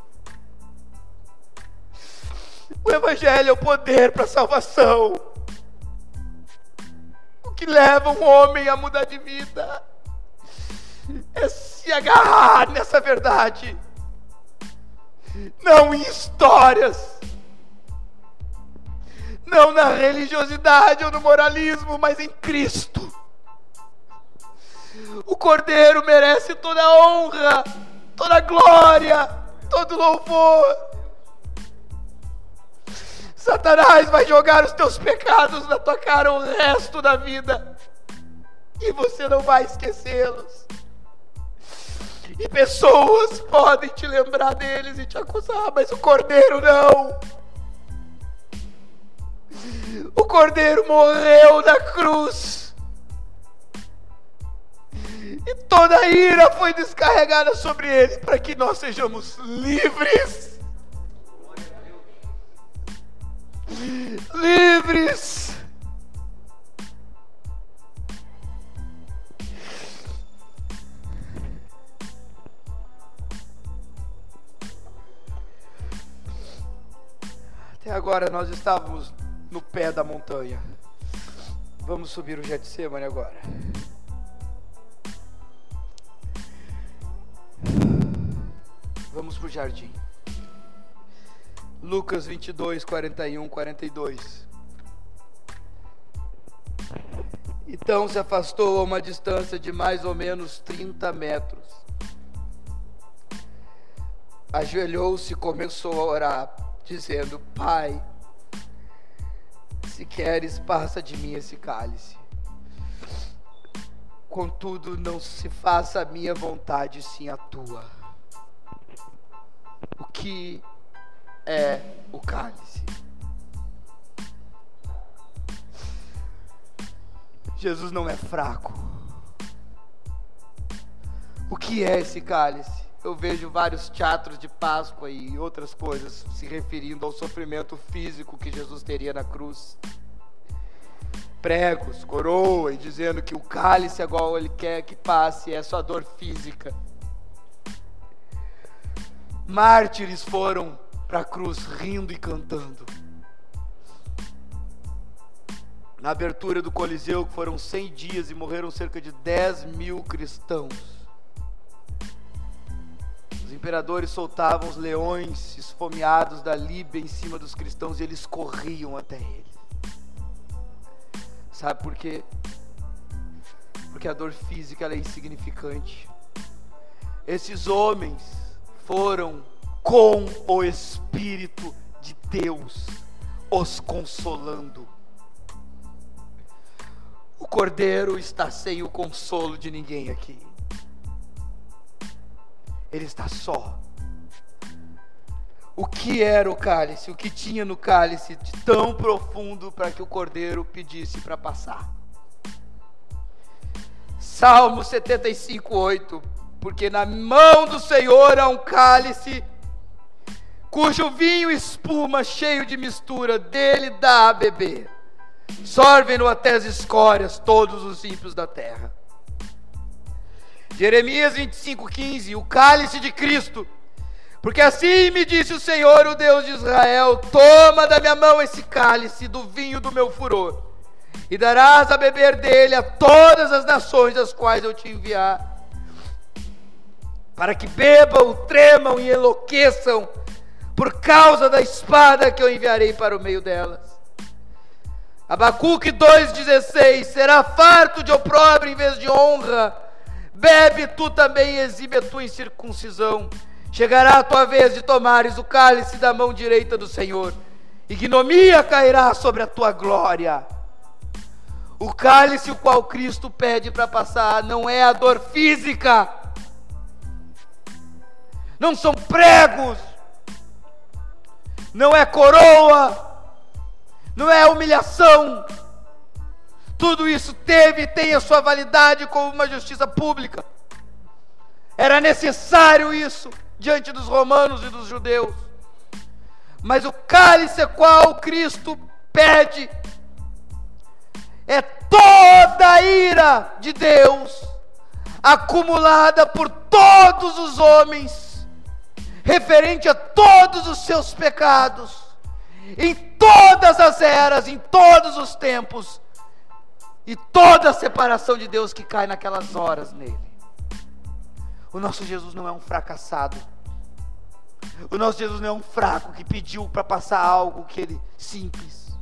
O Evangelho é o poder para a salvação. O que leva um homem a mudar de vida é se agarrar nessa verdade, não em histórias, não na religiosidade ou no moralismo, mas em Cristo. O Cordeiro merece toda a honra, toda a glória, todo louvor. Satanás vai jogar os teus pecados na tua cara o resto da vida. E você não vai esquecê-los. E pessoas podem te lembrar deles e te acusar, mas o cordeiro não. O cordeiro morreu na cruz. E toda a ira foi descarregada sobre ele para que nós sejamos livres. Livres. Até agora nós estávamos no pé da montanha. Vamos subir o Getsemane agora. Para o jardim. Lucas 22, 41, 42. Então se afastou a uma distância de mais ou menos 30 metros. Ajoelhou-se e começou a orar dizendo: Pai, se queres, passa de mim esse cálice. Contudo, não se faça a minha vontade, sim a tua. O que é o cálice? Jesus não é fraco. O que é esse cálice? eu vejo vários teatros de Páscoa e outras coisas se referindo ao sofrimento físico que Jesus teria na cruz. Pregos, coroa, e dizendo que o cálice igual ele quer que passe é sua dor física. Mártires foram para a cruz rindo e cantando. Na abertura do Coliseu, que foram 100 dias e morreram cerca de 10 mil cristãos os imperadores soltavam os leões esfomeados da Líbia em cima dos cristãos e eles corriam até ele. Sabe por quê? Porque a dor física é insignificante. Esses homens foram com o Espírito de Deus os consolando. O cordeiro está sem o consolo de ninguém aqui ele está só. O que era o cálice? O que tinha no cálice de tão profundo para que o cordeiro pedisse para passar? Salmo 75, 8. Porque na mão do Senhor há um cálice, cujo vinho espuma cheio de mistura, dele dá a beber. Sorvem-no até as escórias todos os ímpios da terra. Jeremias 25, 15: O cálice de Cristo. Porque assim me disse o Senhor, o Deus de Israel: Toma da minha mão esse cálice do vinho do meu furor, e darás a beber dele a todas as nações das quais eu te enviar, para que bebam, tremam e enlouqueçam por causa da espada que eu enviarei para o meio delas. Abacuque 2,16: Será farto de opróbrio em vez de honra Bebe tu também e exibe a tua incircuncisão. Chegará a tua vez de tomares o cálice da mão direita do Senhor. Ignomia cairá sobre a tua glória. O cálice o qual Cristo pede para passar não é a dor física, não são pregos, não é coroa, não é humilhação, tudo isso teve e tem a sua validade como uma justiça pública. Era necessário isso diante dos romanos e dos judeus. Mas o cálice qual Cristo pede é toda a ira de Deus acumulada por todos os homens, referente a todos os seus pecados, em todas as eras, em todos os tempos e toda a separação de Deus que cai naquelas horas nele. O nosso Jesus não é um fracassado. O nosso Jesus não é um fraco que pediu para passar algo que ele simples.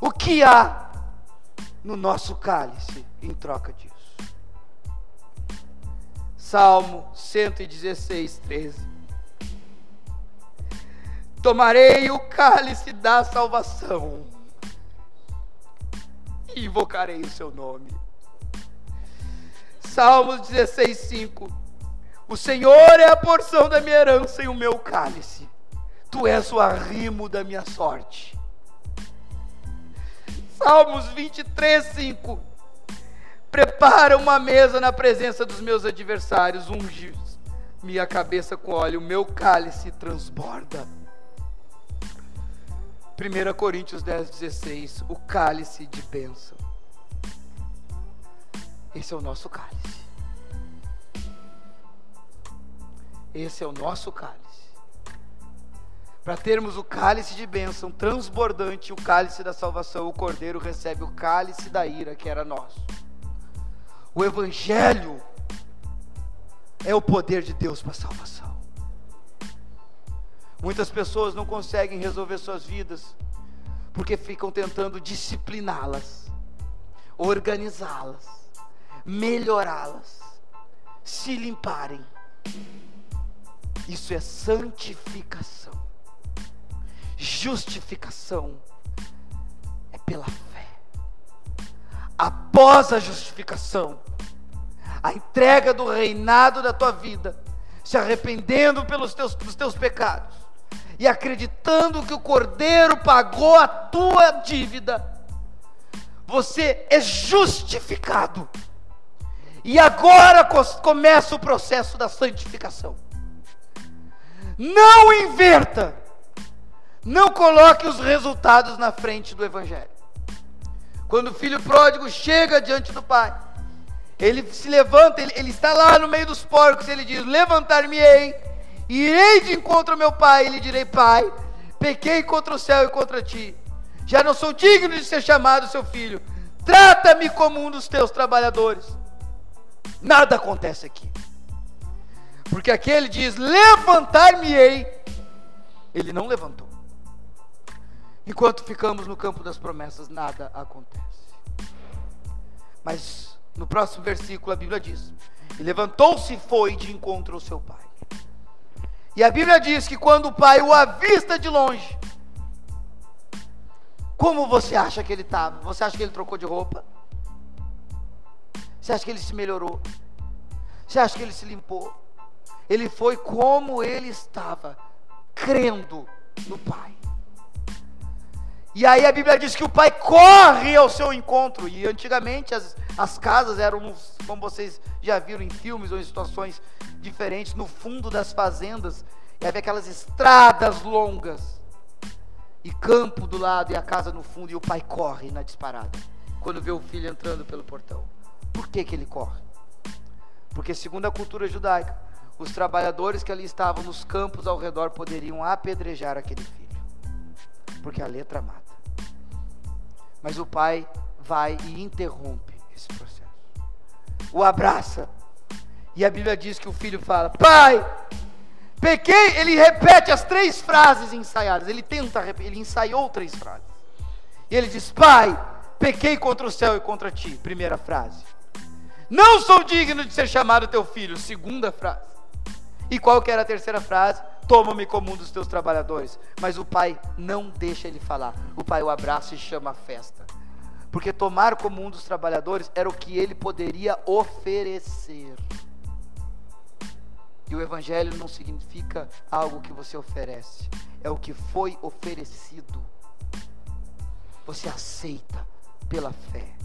O que há no nosso cálice em troca disso? Salmo 116, 13. Tomarei o cálice da salvação e invocarei o seu nome. Salmos 16, 5. O Senhor é a porção da minha herança e o meu cálice. Tu és o arrimo da minha sorte. Salmos 23, 5. Prepara uma mesa na presença dos meus adversários, unge minha cabeça com óleo, meu cálice transborda. 1 Coríntios 10, 16, o cálice de bênção. Esse é o nosso cálice. Esse é o nosso cálice. Para termos o cálice de bênção transbordante, o cálice da salvação, o cordeiro recebe o cálice da ira que era nosso. O evangelho é o poder de Deus para a salvação. Muitas pessoas não conseguem resolver suas vidas porque ficam tentando discipliná-las, organizá-las, melhorá-las, se limparem. Isso é santificação. Justificação é pela fé. Após a justificação, a entrega do reinado da tua vida, se arrependendo pelos teus, dos teus pecados, e acreditando que o Cordeiro pagou a tua dívida, você é justificado. E agora começa o processo da santificação. Não inverta. Não coloque os resultados na frente do Evangelho. Quando o filho pródigo chega diante do pai, ele se levanta, ele, ele está lá no meio dos porcos, ele diz: Levantar-me-ei Irei de encontro ao meu pai e lhe direi: Pai, pequei contra o céu e contra ti. Já não sou digno de ser chamado seu filho. Trata-me como um dos teus trabalhadores. Nada acontece aqui. Porque aquele diz: Levantar-me-ei. Ele não levantou. Enquanto ficamos no campo das promessas, nada acontece. Mas no próximo versículo a Bíblia diz: E levantou-se e foi de encontro ao seu pai. E a Bíblia diz que quando o pai o avista de longe, como você acha que ele estava? Você acha que ele trocou de roupa? Você acha que ele se melhorou? Você acha que ele se limpou? Ele foi como ele estava, crendo no Pai. E aí a Bíblia diz que o pai corre ao seu encontro. E antigamente as, as casas eram, como vocês já viram em filmes ou em situações diferentes, no fundo das fazendas. E havia aquelas estradas longas. E campo do lado e a casa no fundo. E o pai corre na disparada. Quando vê o filho entrando pelo portão. Por que, que ele corre? Porque, segundo a cultura judaica, os trabalhadores que ali estavam nos campos ao redor poderiam apedrejar aquele filho. Porque a letra mata. Mas o pai vai e interrompe esse processo. O abraça. E a Bíblia diz que o filho fala: Pai, pequei. Ele repete as três frases ensaiadas. Ele tenta, ele ensaiou três frases. E ele diz: Pai, pequei contra o céu e contra ti. Primeira frase. Não sou digno de ser chamado teu filho. Segunda frase. E qual que era a terceira frase? Toma-me como um dos teus trabalhadores. Mas o pai não deixa ele falar. O pai o abraça e chama a festa. Porque tomar como um dos trabalhadores era o que ele poderia oferecer. E o evangelho não significa algo que você oferece, é o que foi oferecido. Você aceita pela fé.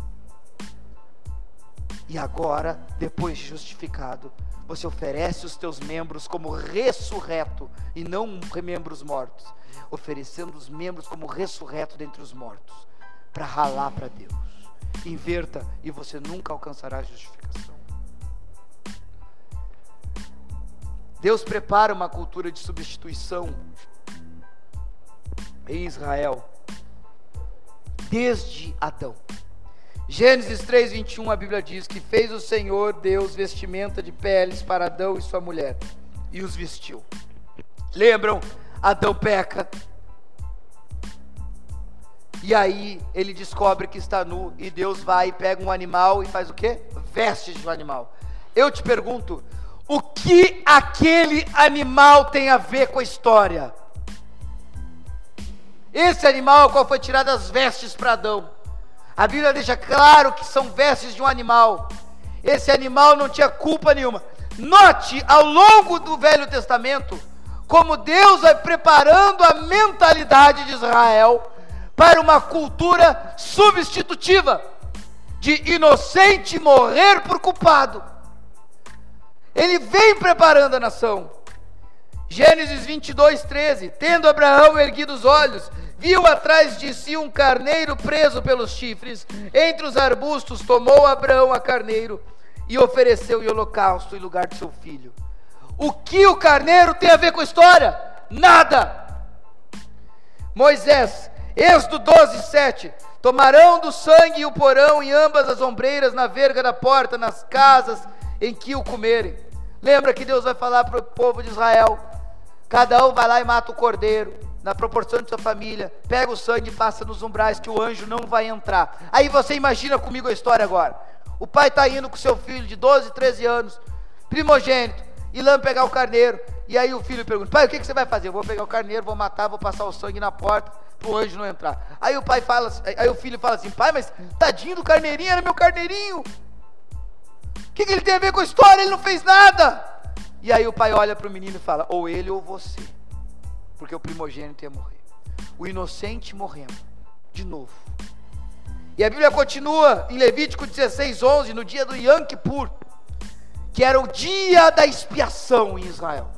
E agora, depois de justificado, você oferece os teus membros como ressurreto e não membros mortos, oferecendo os membros como ressurreto dentre os mortos, para ralar para Deus. Inverta e você nunca alcançará a justificação. Deus prepara uma cultura de substituição em Israel desde Adão. Gênesis 3, 21, a Bíblia diz que fez o Senhor Deus vestimenta de peles para Adão e sua mulher, e os vestiu. Lembram? Adão peca. E aí ele descobre que está nu, e Deus vai e pega um animal e faz o quê? Veste de um animal. Eu te pergunto, o que aquele animal tem a ver com a história? Esse animal qual foi tirado as vestes para Adão. A Bíblia deixa claro que são vestes de um animal. Esse animal não tinha culpa nenhuma. Note ao longo do Velho Testamento como Deus vai preparando a mentalidade de Israel para uma cultura substitutiva de inocente morrer por culpado. Ele vem preparando a nação. Gênesis 22, 13: Tendo Abraão erguido os olhos, viu atrás de si um carneiro preso pelos chifres. Entre os arbustos, tomou Abraão a carneiro e ofereceu em holocausto em lugar de seu filho. O que o carneiro tem a ver com a história? Nada. Moisés, Êxodo 12, 7. Tomarão do sangue e o porão em ambas as ombreiras, na verga da porta, nas casas em que o comerem. Lembra que Deus vai falar para o povo de Israel: cada um vai lá e mata o cordeiro na proporção de sua família, pega o sangue e passa nos umbrais que o anjo não vai entrar. Aí você imagina comigo a história agora. O pai está indo com seu filho de 12, 13 anos, primogênito, e lá pegar o carneiro. E aí o filho pergunta: Pai, o que, que você vai fazer? Eu vou pegar o carneiro, vou matar, vou passar o sangue na porta para o anjo não entrar. Aí o pai fala, aí o filho fala assim: Pai, mas tadinho do carneirinho, era meu carneirinho. O que, que ele tem a ver com a história? Ele não fez nada. E aí o pai olha para o menino e fala: Ou ele ou você porque o primogênito ia morrer. O inocente morrendo, de novo. E a Bíblia continua em Levítico 16, 11, no dia do Yom Kippur, que era o dia da expiação em Israel.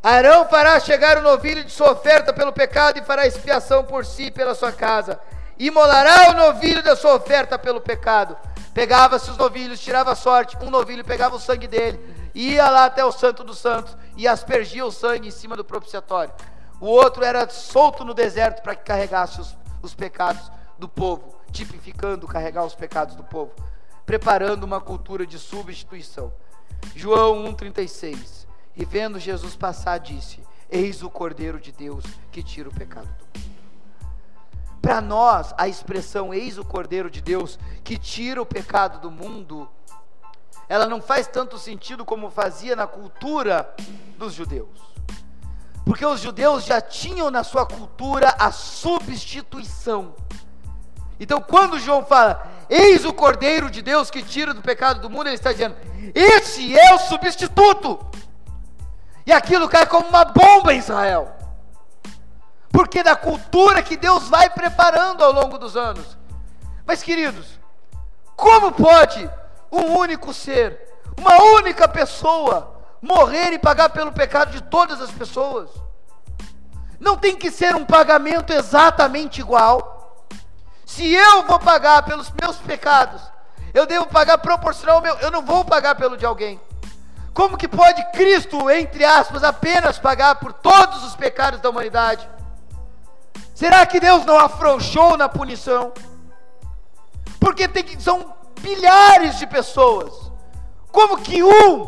Arão fará chegar o novilho de sua oferta pelo pecado e fará expiação por si e pela sua casa. Imolará o novilho da sua oferta pelo pecado. Pegava-se os novilhos, tirava a sorte, um novilho pegava o sangue dele, ia lá até o Santo dos Santos e aspergia o sangue em cima do propiciatório. O outro era solto no deserto para que carregasse os, os pecados do povo, tipificando carregar os pecados do povo, preparando uma cultura de substituição. João 1,36 E vendo Jesus passar, disse: Eis o Cordeiro de Deus que tira o pecado do mundo. Para nós, a expressão Eis o Cordeiro de Deus que tira o pecado do mundo ela não faz tanto sentido como fazia na cultura dos judeus. Porque os judeus já tinham na sua cultura a substituição. Então, quando João fala, eis o Cordeiro de Deus que tira do pecado do mundo, ele está dizendo, esse é o substituto. E aquilo cai como uma bomba em Israel. porque da cultura que Deus vai preparando ao longo dos anos. Mas, queridos, como pode um único ser, uma única pessoa, morrer e pagar pelo pecado de todas as pessoas? Não tem que ser um pagamento exatamente igual. Se eu vou pagar pelos meus pecados, eu devo pagar proporcional ao meu, eu não vou pagar pelo de alguém. Como que pode Cristo, entre aspas, apenas pagar por todos os pecados da humanidade? Será que Deus não afrouxou na punição? Porque tem que, são bilhares de pessoas. Como que um,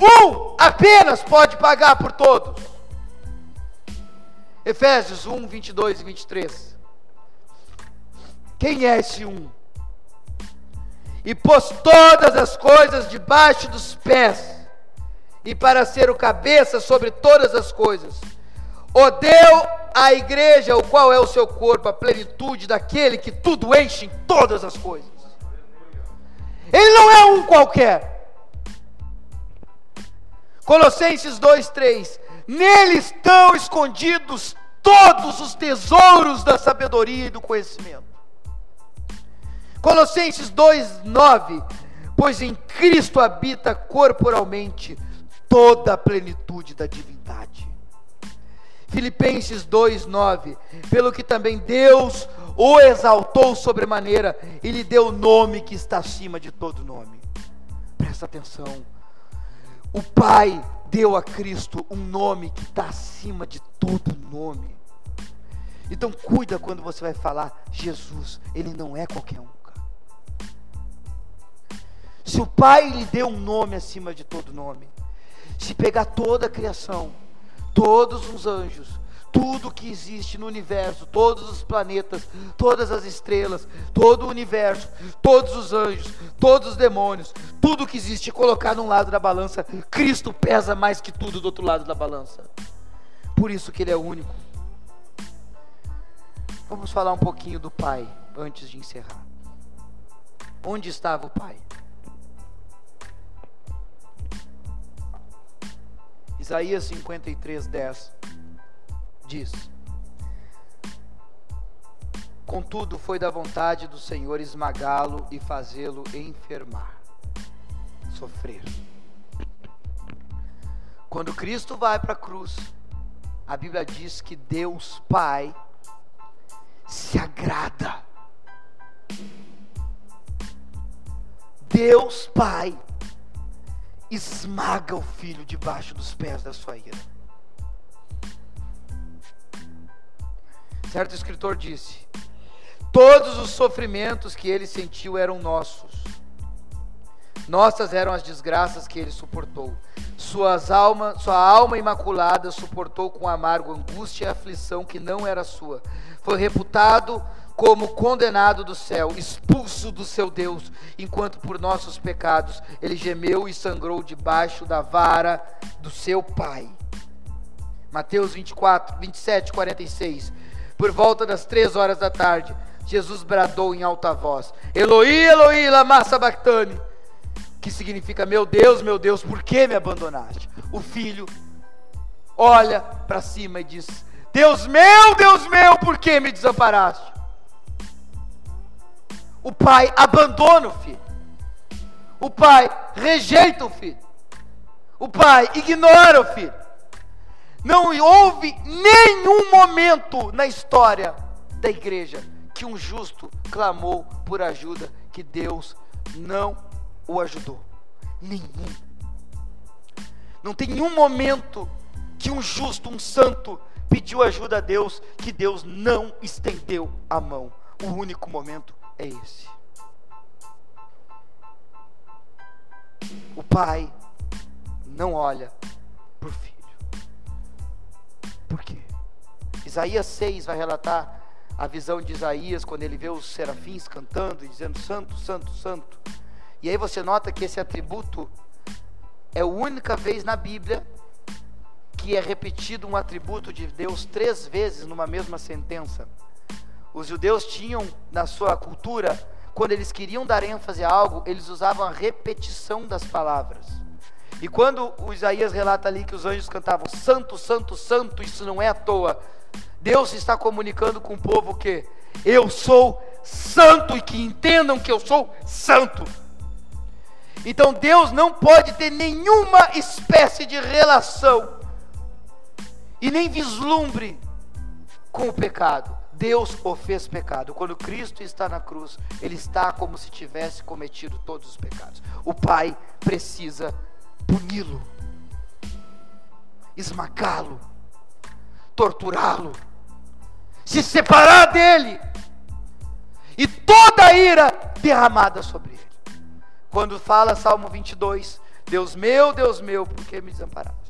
um apenas pode pagar por todos? Efésios 1, 22 e 23. Quem é esse um? E pôs todas as coisas debaixo dos pés, e para ser o cabeça sobre todas as coisas, o deu à igreja, o qual é o seu corpo, a plenitude daquele que tudo enche em todas as coisas. Ele não é um qualquer. Colossenses 2:3 Nele estão escondidos todos os tesouros da sabedoria e do conhecimento. Colossenses 2:9 Pois em Cristo habita corporalmente toda a plenitude da divindade. Filipenses 2:9 Pelo que também Deus o exaltou sobremaneira e lhe deu o nome que está acima de todo nome. Presta atenção. O Pai deu a Cristo um nome que está acima de todo nome. Então cuida quando você vai falar Jesus, ele não é qualquer um. Se o Pai lhe deu um nome acima de todo nome, se pegar toda a criação, todos os anjos, tudo que existe no universo, todos os planetas, todas as estrelas, todo o universo, todos os anjos, todos os demônios, tudo que existe, colocar num lado da balança, Cristo pesa mais que tudo do outro lado da balança. Por isso que Ele é único. Vamos falar um pouquinho do Pai antes de encerrar. Onde estava o Pai? Isaías 53, 10 diz: Contudo, foi da vontade do Senhor esmagá-lo e fazê-lo enfermar, sofrer. Quando Cristo vai para a cruz, a Bíblia diz que Deus Pai se agrada. Deus Pai esmaga o filho debaixo dos pés da sua ira. Certo escritor disse: Todos os sofrimentos que ele sentiu eram nossos. Nossas eram as desgraças que ele suportou. Suas alma, sua alma imaculada suportou com amargo angústia e aflição que não era sua. Foi reputado como condenado do céu, expulso do seu Deus, enquanto por nossos pecados ele gemeu e sangrou debaixo da vara do seu Pai. Mateus 24, 27, 46. Por volta das três horas da tarde, Jesus bradou em alta voz: Eloi, Eloi, lama sabachthani, que significa: Meu Deus, meu Deus, por que me abandonaste? O filho olha para cima e diz: Deus meu, Deus meu, por que me desamparaste? O pai abandona o filho. O pai rejeita o filho. O pai ignora o filho. Não houve nenhum momento na história da igreja que um justo clamou por ajuda que Deus não o ajudou. Nenhum. Não tem nenhum momento que um justo, um santo, pediu ajuda a Deus que Deus não estendeu a mão. O único momento é esse. O pai não olha por filho. Por quê? Isaías 6 vai relatar a visão de Isaías quando ele vê os serafins cantando e dizendo santo, santo, santo. E aí você nota que esse atributo é a única vez na Bíblia que é repetido um atributo de Deus três vezes numa mesma sentença. Os judeus tinham na sua cultura, quando eles queriam dar ênfase a algo, eles usavam a repetição das palavras. E quando o Isaías relata ali que os anjos cantavam Santo, Santo, Santo, isso não é à toa. Deus está comunicando com o povo que eu sou santo e que entendam que eu sou santo. Então Deus não pode ter nenhuma espécie de relação e nem vislumbre com o pecado. Deus o fez pecado. Quando Cristo está na cruz, ele está como se tivesse cometido todos os pecados. O Pai precisa puni-lo, esmagá-lo, torturá-lo, se separar dele e toda a ira derramada sobre ele. Quando fala Salmo 22, Deus meu, Deus meu, por que me desamparaste?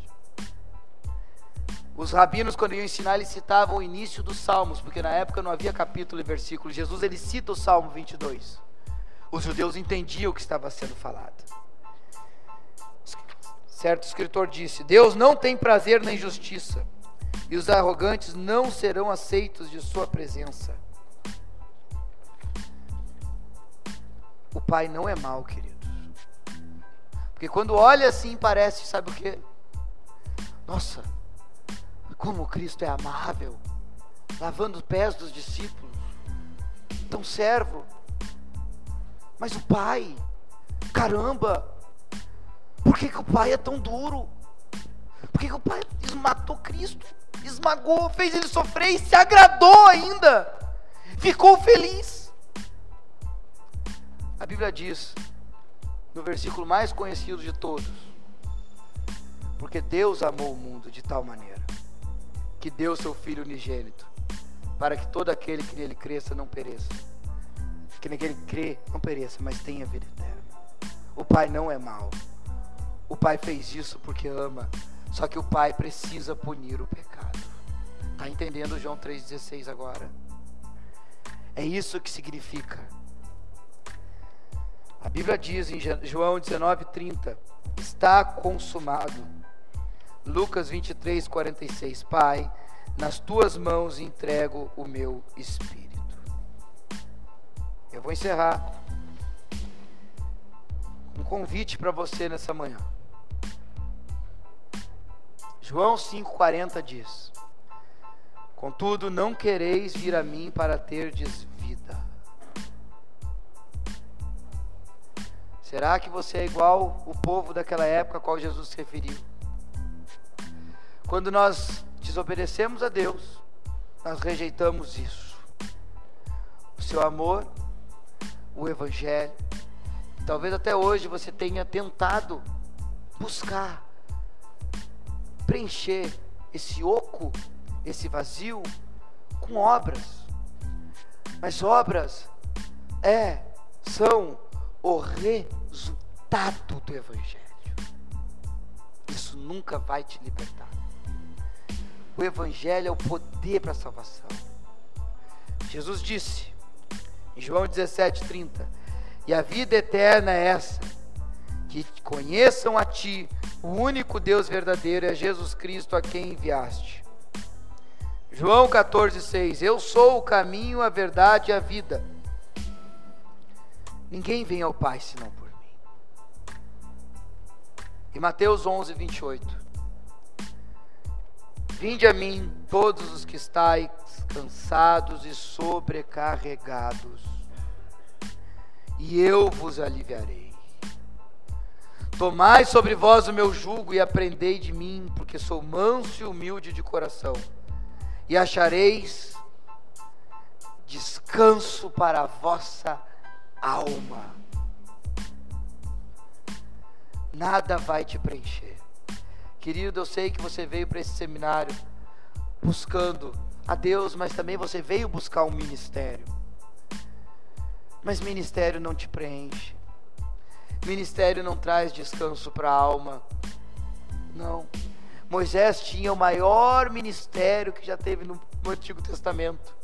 Os rabinos, quando iam ensinar, eles citavam o início dos salmos, porque na época não havia capítulo e versículo. Jesus ele cita o Salmo 22. Os judeus entendiam o que estava sendo falado. Certo escritor disse: Deus não tem prazer na injustiça, e os arrogantes não serão aceitos de sua presença. O Pai não é mau, queridos. Porque quando olha assim, parece, sabe o que? Nossa, como Cristo é amável, lavando os pés dos discípulos, tão servo. Mas o Pai, caramba, por que, que o Pai é tão duro? Por que, que o Pai matou Cristo? Esmagou, fez ele sofrer e se agradou ainda, ficou feliz. A Bíblia diz, no versículo mais conhecido de todos, porque Deus amou o mundo de tal maneira que deu seu Filho unigênito, para que todo aquele que nele cresça não pereça, que naquele crê não pereça, mas tenha vida eterna. O Pai não é mau. O Pai fez isso porque ama, só que o Pai precisa punir o pecado. Está entendendo João 3,16 agora? É isso que significa a Bíblia diz em João 19:30, está consumado. Lucas 23, 46, Pai, nas tuas mãos entrego o meu espírito. Eu vou encerrar um convite para você nessa manhã. João 5,40 diz: Contudo, não quereis vir a mim para terdes vida. Será que você é igual o povo daquela época a qual Jesus se referiu? Quando nós desobedecemos a Deus, nós rejeitamos isso. O seu amor, o Evangelho. Talvez até hoje você tenha tentado buscar preencher esse oco, esse vazio, com obras. Mas obras é, são o resultado do Evangelho. Isso nunca vai te libertar. O Evangelho é o poder para a salvação. Jesus disse em João 17,30: E a vida eterna é essa, que conheçam a Ti, o único Deus verdadeiro, é Jesus Cristo a quem enviaste. João 14,6: Eu sou o caminho, a verdade e a vida. Ninguém vem ao Pai senão por mim. E Mateus 11, 28. Vinde a mim, todos os que estáis cansados e sobrecarregados, e eu vos aliviarei. Tomai sobre vós o meu jugo e aprendei de mim, porque sou manso e humilde de coração, e achareis descanso para a vossa alma. Nada vai te preencher. Querido, eu sei que você veio para esse seminário buscando a Deus, mas também você veio buscar um ministério. Mas ministério não te preenche. Ministério não traz descanso para a alma. Não. Moisés tinha o maior ministério que já teve no, no Antigo Testamento.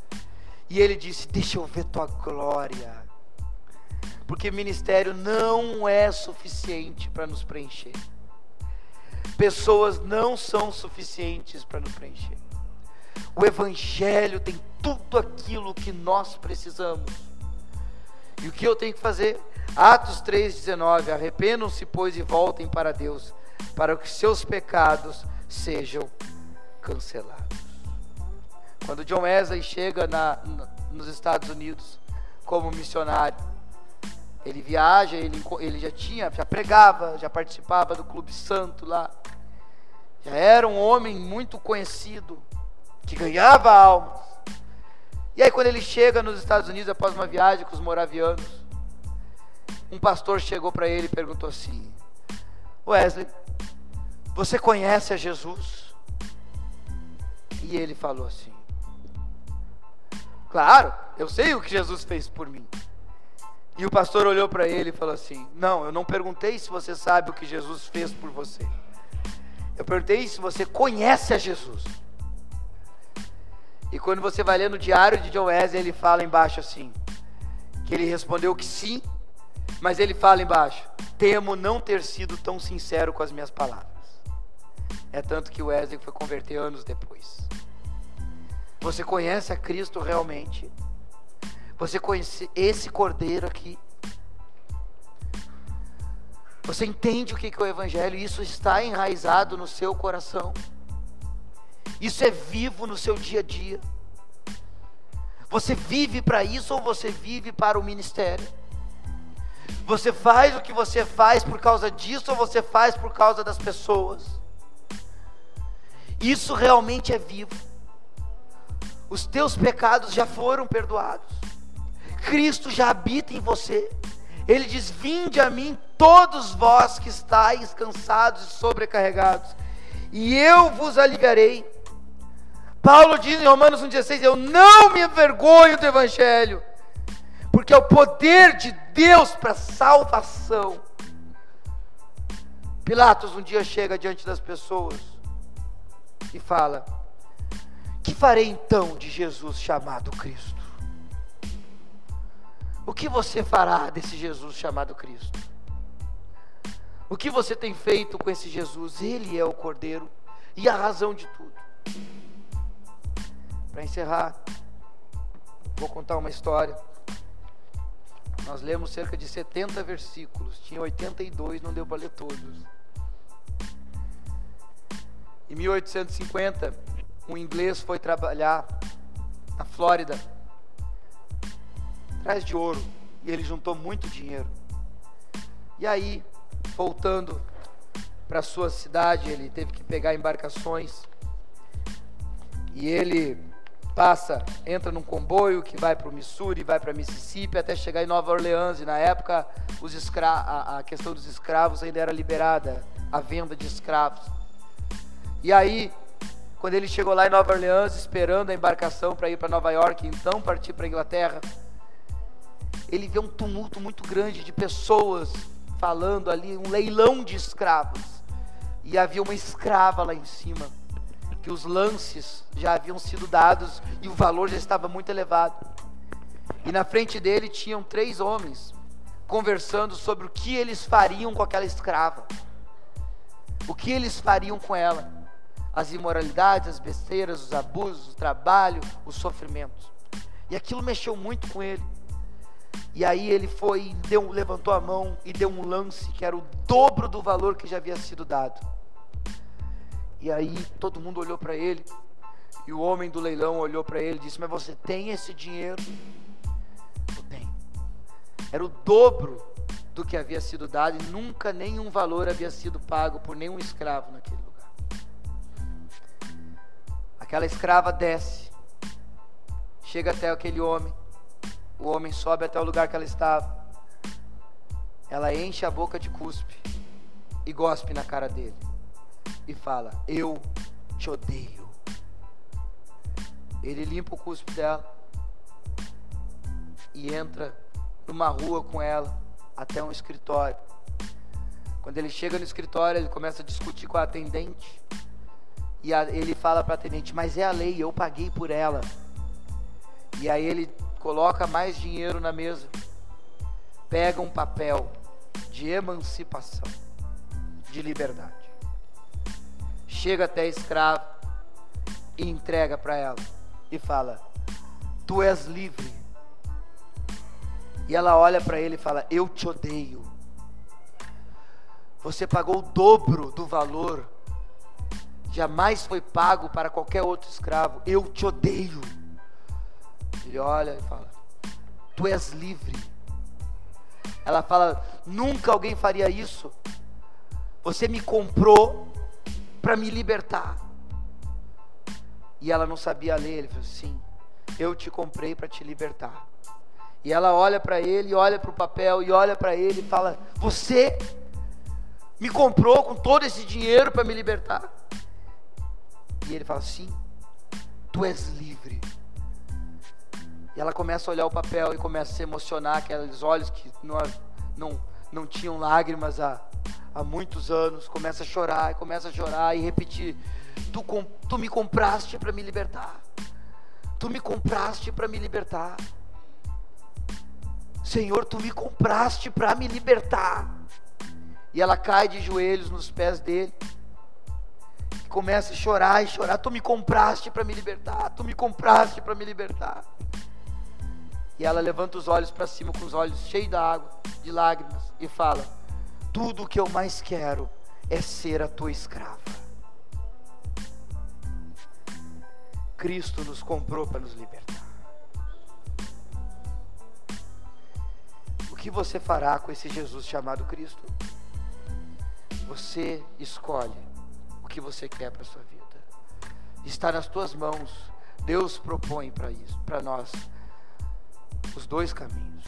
E ele disse: Deixa eu ver tua glória porque ministério não é suficiente para nos preencher. Pessoas não são suficientes para nos preencher. O Evangelho tem tudo aquilo que nós precisamos. E o que eu tenho que fazer? Atos 3,19: Arrependam-se, pois, e voltem para Deus, para que seus pecados sejam cancelados. Quando John Wesley chega na, nos Estados Unidos como missionário, ele viaja, ele, ele já tinha, já pregava, já participava do Clube Santo lá. Já era um homem muito conhecido, que ganhava almas. E aí quando ele chega nos Estados Unidos após uma viagem com os moravianos, um pastor chegou para ele e perguntou assim: Wesley, você conhece a Jesus? E ele falou assim: Claro, eu sei o que Jesus fez por mim. E o pastor olhou para ele e falou assim: Não, eu não perguntei se você sabe o que Jesus fez por você. Eu perguntei se você conhece a Jesus. E quando você vai ler no diário de John Wesley, ele fala embaixo assim: que ele respondeu que sim, mas ele fala embaixo: temo não ter sido tão sincero com as minhas palavras. É tanto que Wesley foi converter anos depois. Você conhece a Cristo realmente? Você conhece esse cordeiro aqui? Você entende o que é o Evangelho? Isso está enraizado no seu coração. Isso é vivo no seu dia a dia. Você vive para isso ou você vive para o ministério? Você faz o que você faz por causa disso ou você faz por causa das pessoas? Isso realmente é vivo. Os teus pecados já foram perdoados. Cristo já habita em você. Ele diz: Vinde a mim, todos vós que estáis cansados e sobrecarregados, e eu vos aliviarei. Paulo diz em Romanos 1,16: Eu não me envergonho do Evangelho, porque é o poder de Deus para salvação. Pilatos um dia chega diante das pessoas e fala: Que farei então de Jesus chamado Cristo? O que você fará desse Jesus chamado Cristo? O que você tem feito com esse Jesus? Ele é o Cordeiro e a razão de tudo. Para encerrar, vou contar uma história. Nós lemos cerca de 70 versículos, tinha 82, não deu para ler todos. Em 1850, um inglês foi trabalhar na Flórida atrás de ouro. E ele juntou muito dinheiro. E aí, voltando para sua cidade, ele teve que pegar embarcações. E ele passa, entra num comboio que vai para o Missouri, vai para Mississippi, até chegar em Nova Orleans. E na época, os escra a, a questão dos escravos ainda era liberada, a venda de escravos. E aí, quando ele chegou lá em Nova Orleans, esperando a embarcação para ir para Nova York, então partir para a Inglaterra, ele vê um tumulto muito grande de pessoas falando ali, um leilão de escravos. E havia uma escrava lá em cima, que os lances já haviam sido dados e o valor já estava muito elevado. E na frente dele tinham três homens conversando sobre o que eles fariam com aquela escrava. O que eles fariam com ela? As imoralidades, as besteiras, os abusos, o trabalho, os sofrimentos. E aquilo mexeu muito com ele. E aí ele foi, deu, levantou a mão e deu um lance que era o dobro do valor que já havia sido dado. E aí todo mundo olhou para ele. E o homem do leilão olhou para ele e disse: Mas você tem esse dinheiro? Eu tenho. Era o dobro do que havia sido dado e nunca nenhum valor havia sido pago por nenhum escravo naquele lugar. Aquela escrava desce, chega até aquele homem o homem sobe até o lugar que ela estava. Ela enche a boca de cuspe e gospe na cara dele. E fala: Eu te odeio. Ele limpa o cuspe dela e entra numa rua com ela até um escritório. Quando ele chega no escritório, ele começa a discutir com a atendente. E a, ele fala para a atendente: Mas é a lei, eu paguei por ela. E aí ele coloca mais dinheiro na mesa, pega um papel de emancipação, de liberdade, chega até a escravo e entrega para ela e fala: Tu és livre. E ela olha para ele e fala: Eu te odeio. Você pagou o dobro do valor jamais foi pago para qualquer outro escravo. Eu te odeio. Ele olha e fala: Tu és livre. Ela fala: Nunca alguém faria isso. Você me comprou para me libertar. E ela não sabia ler. Ele falou: Sim, eu te comprei para te libertar. E ela olha para ele, olha para o papel e olha para ele e fala: Você me comprou com todo esse dinheiro para me libertar? E ele fala: Sim, tu és livre. E ela começa a olhar o papel e começa a se emocionar, aqueles olhos que não, não, não tinham lágrimas há, há muitos anos. Começa a chorar, começa a chorar e repetir: Tu, tu me compraste para me libertar. Tu me compraste para me libertar. Senhor, tu me compraste para me libertar. E ela cai de joelhos nos pés dele. E começa a chorar e chorar. Tu me compraste para me libertar. Tu me compraste para me libertar. E ela levanta os olhos para cima com os olhos cheios de água, de lágrimas, e fala: Tudo o que eu mais quero é ser a tua escrava. Cristo nos comprou para nos libertar. que você fará com esse Jesus chamado Cristo? Você escolhe o que você quer para a sua vida. Está nas tuas mãos. Deus propõe para isso, para nós, os dois caminhos.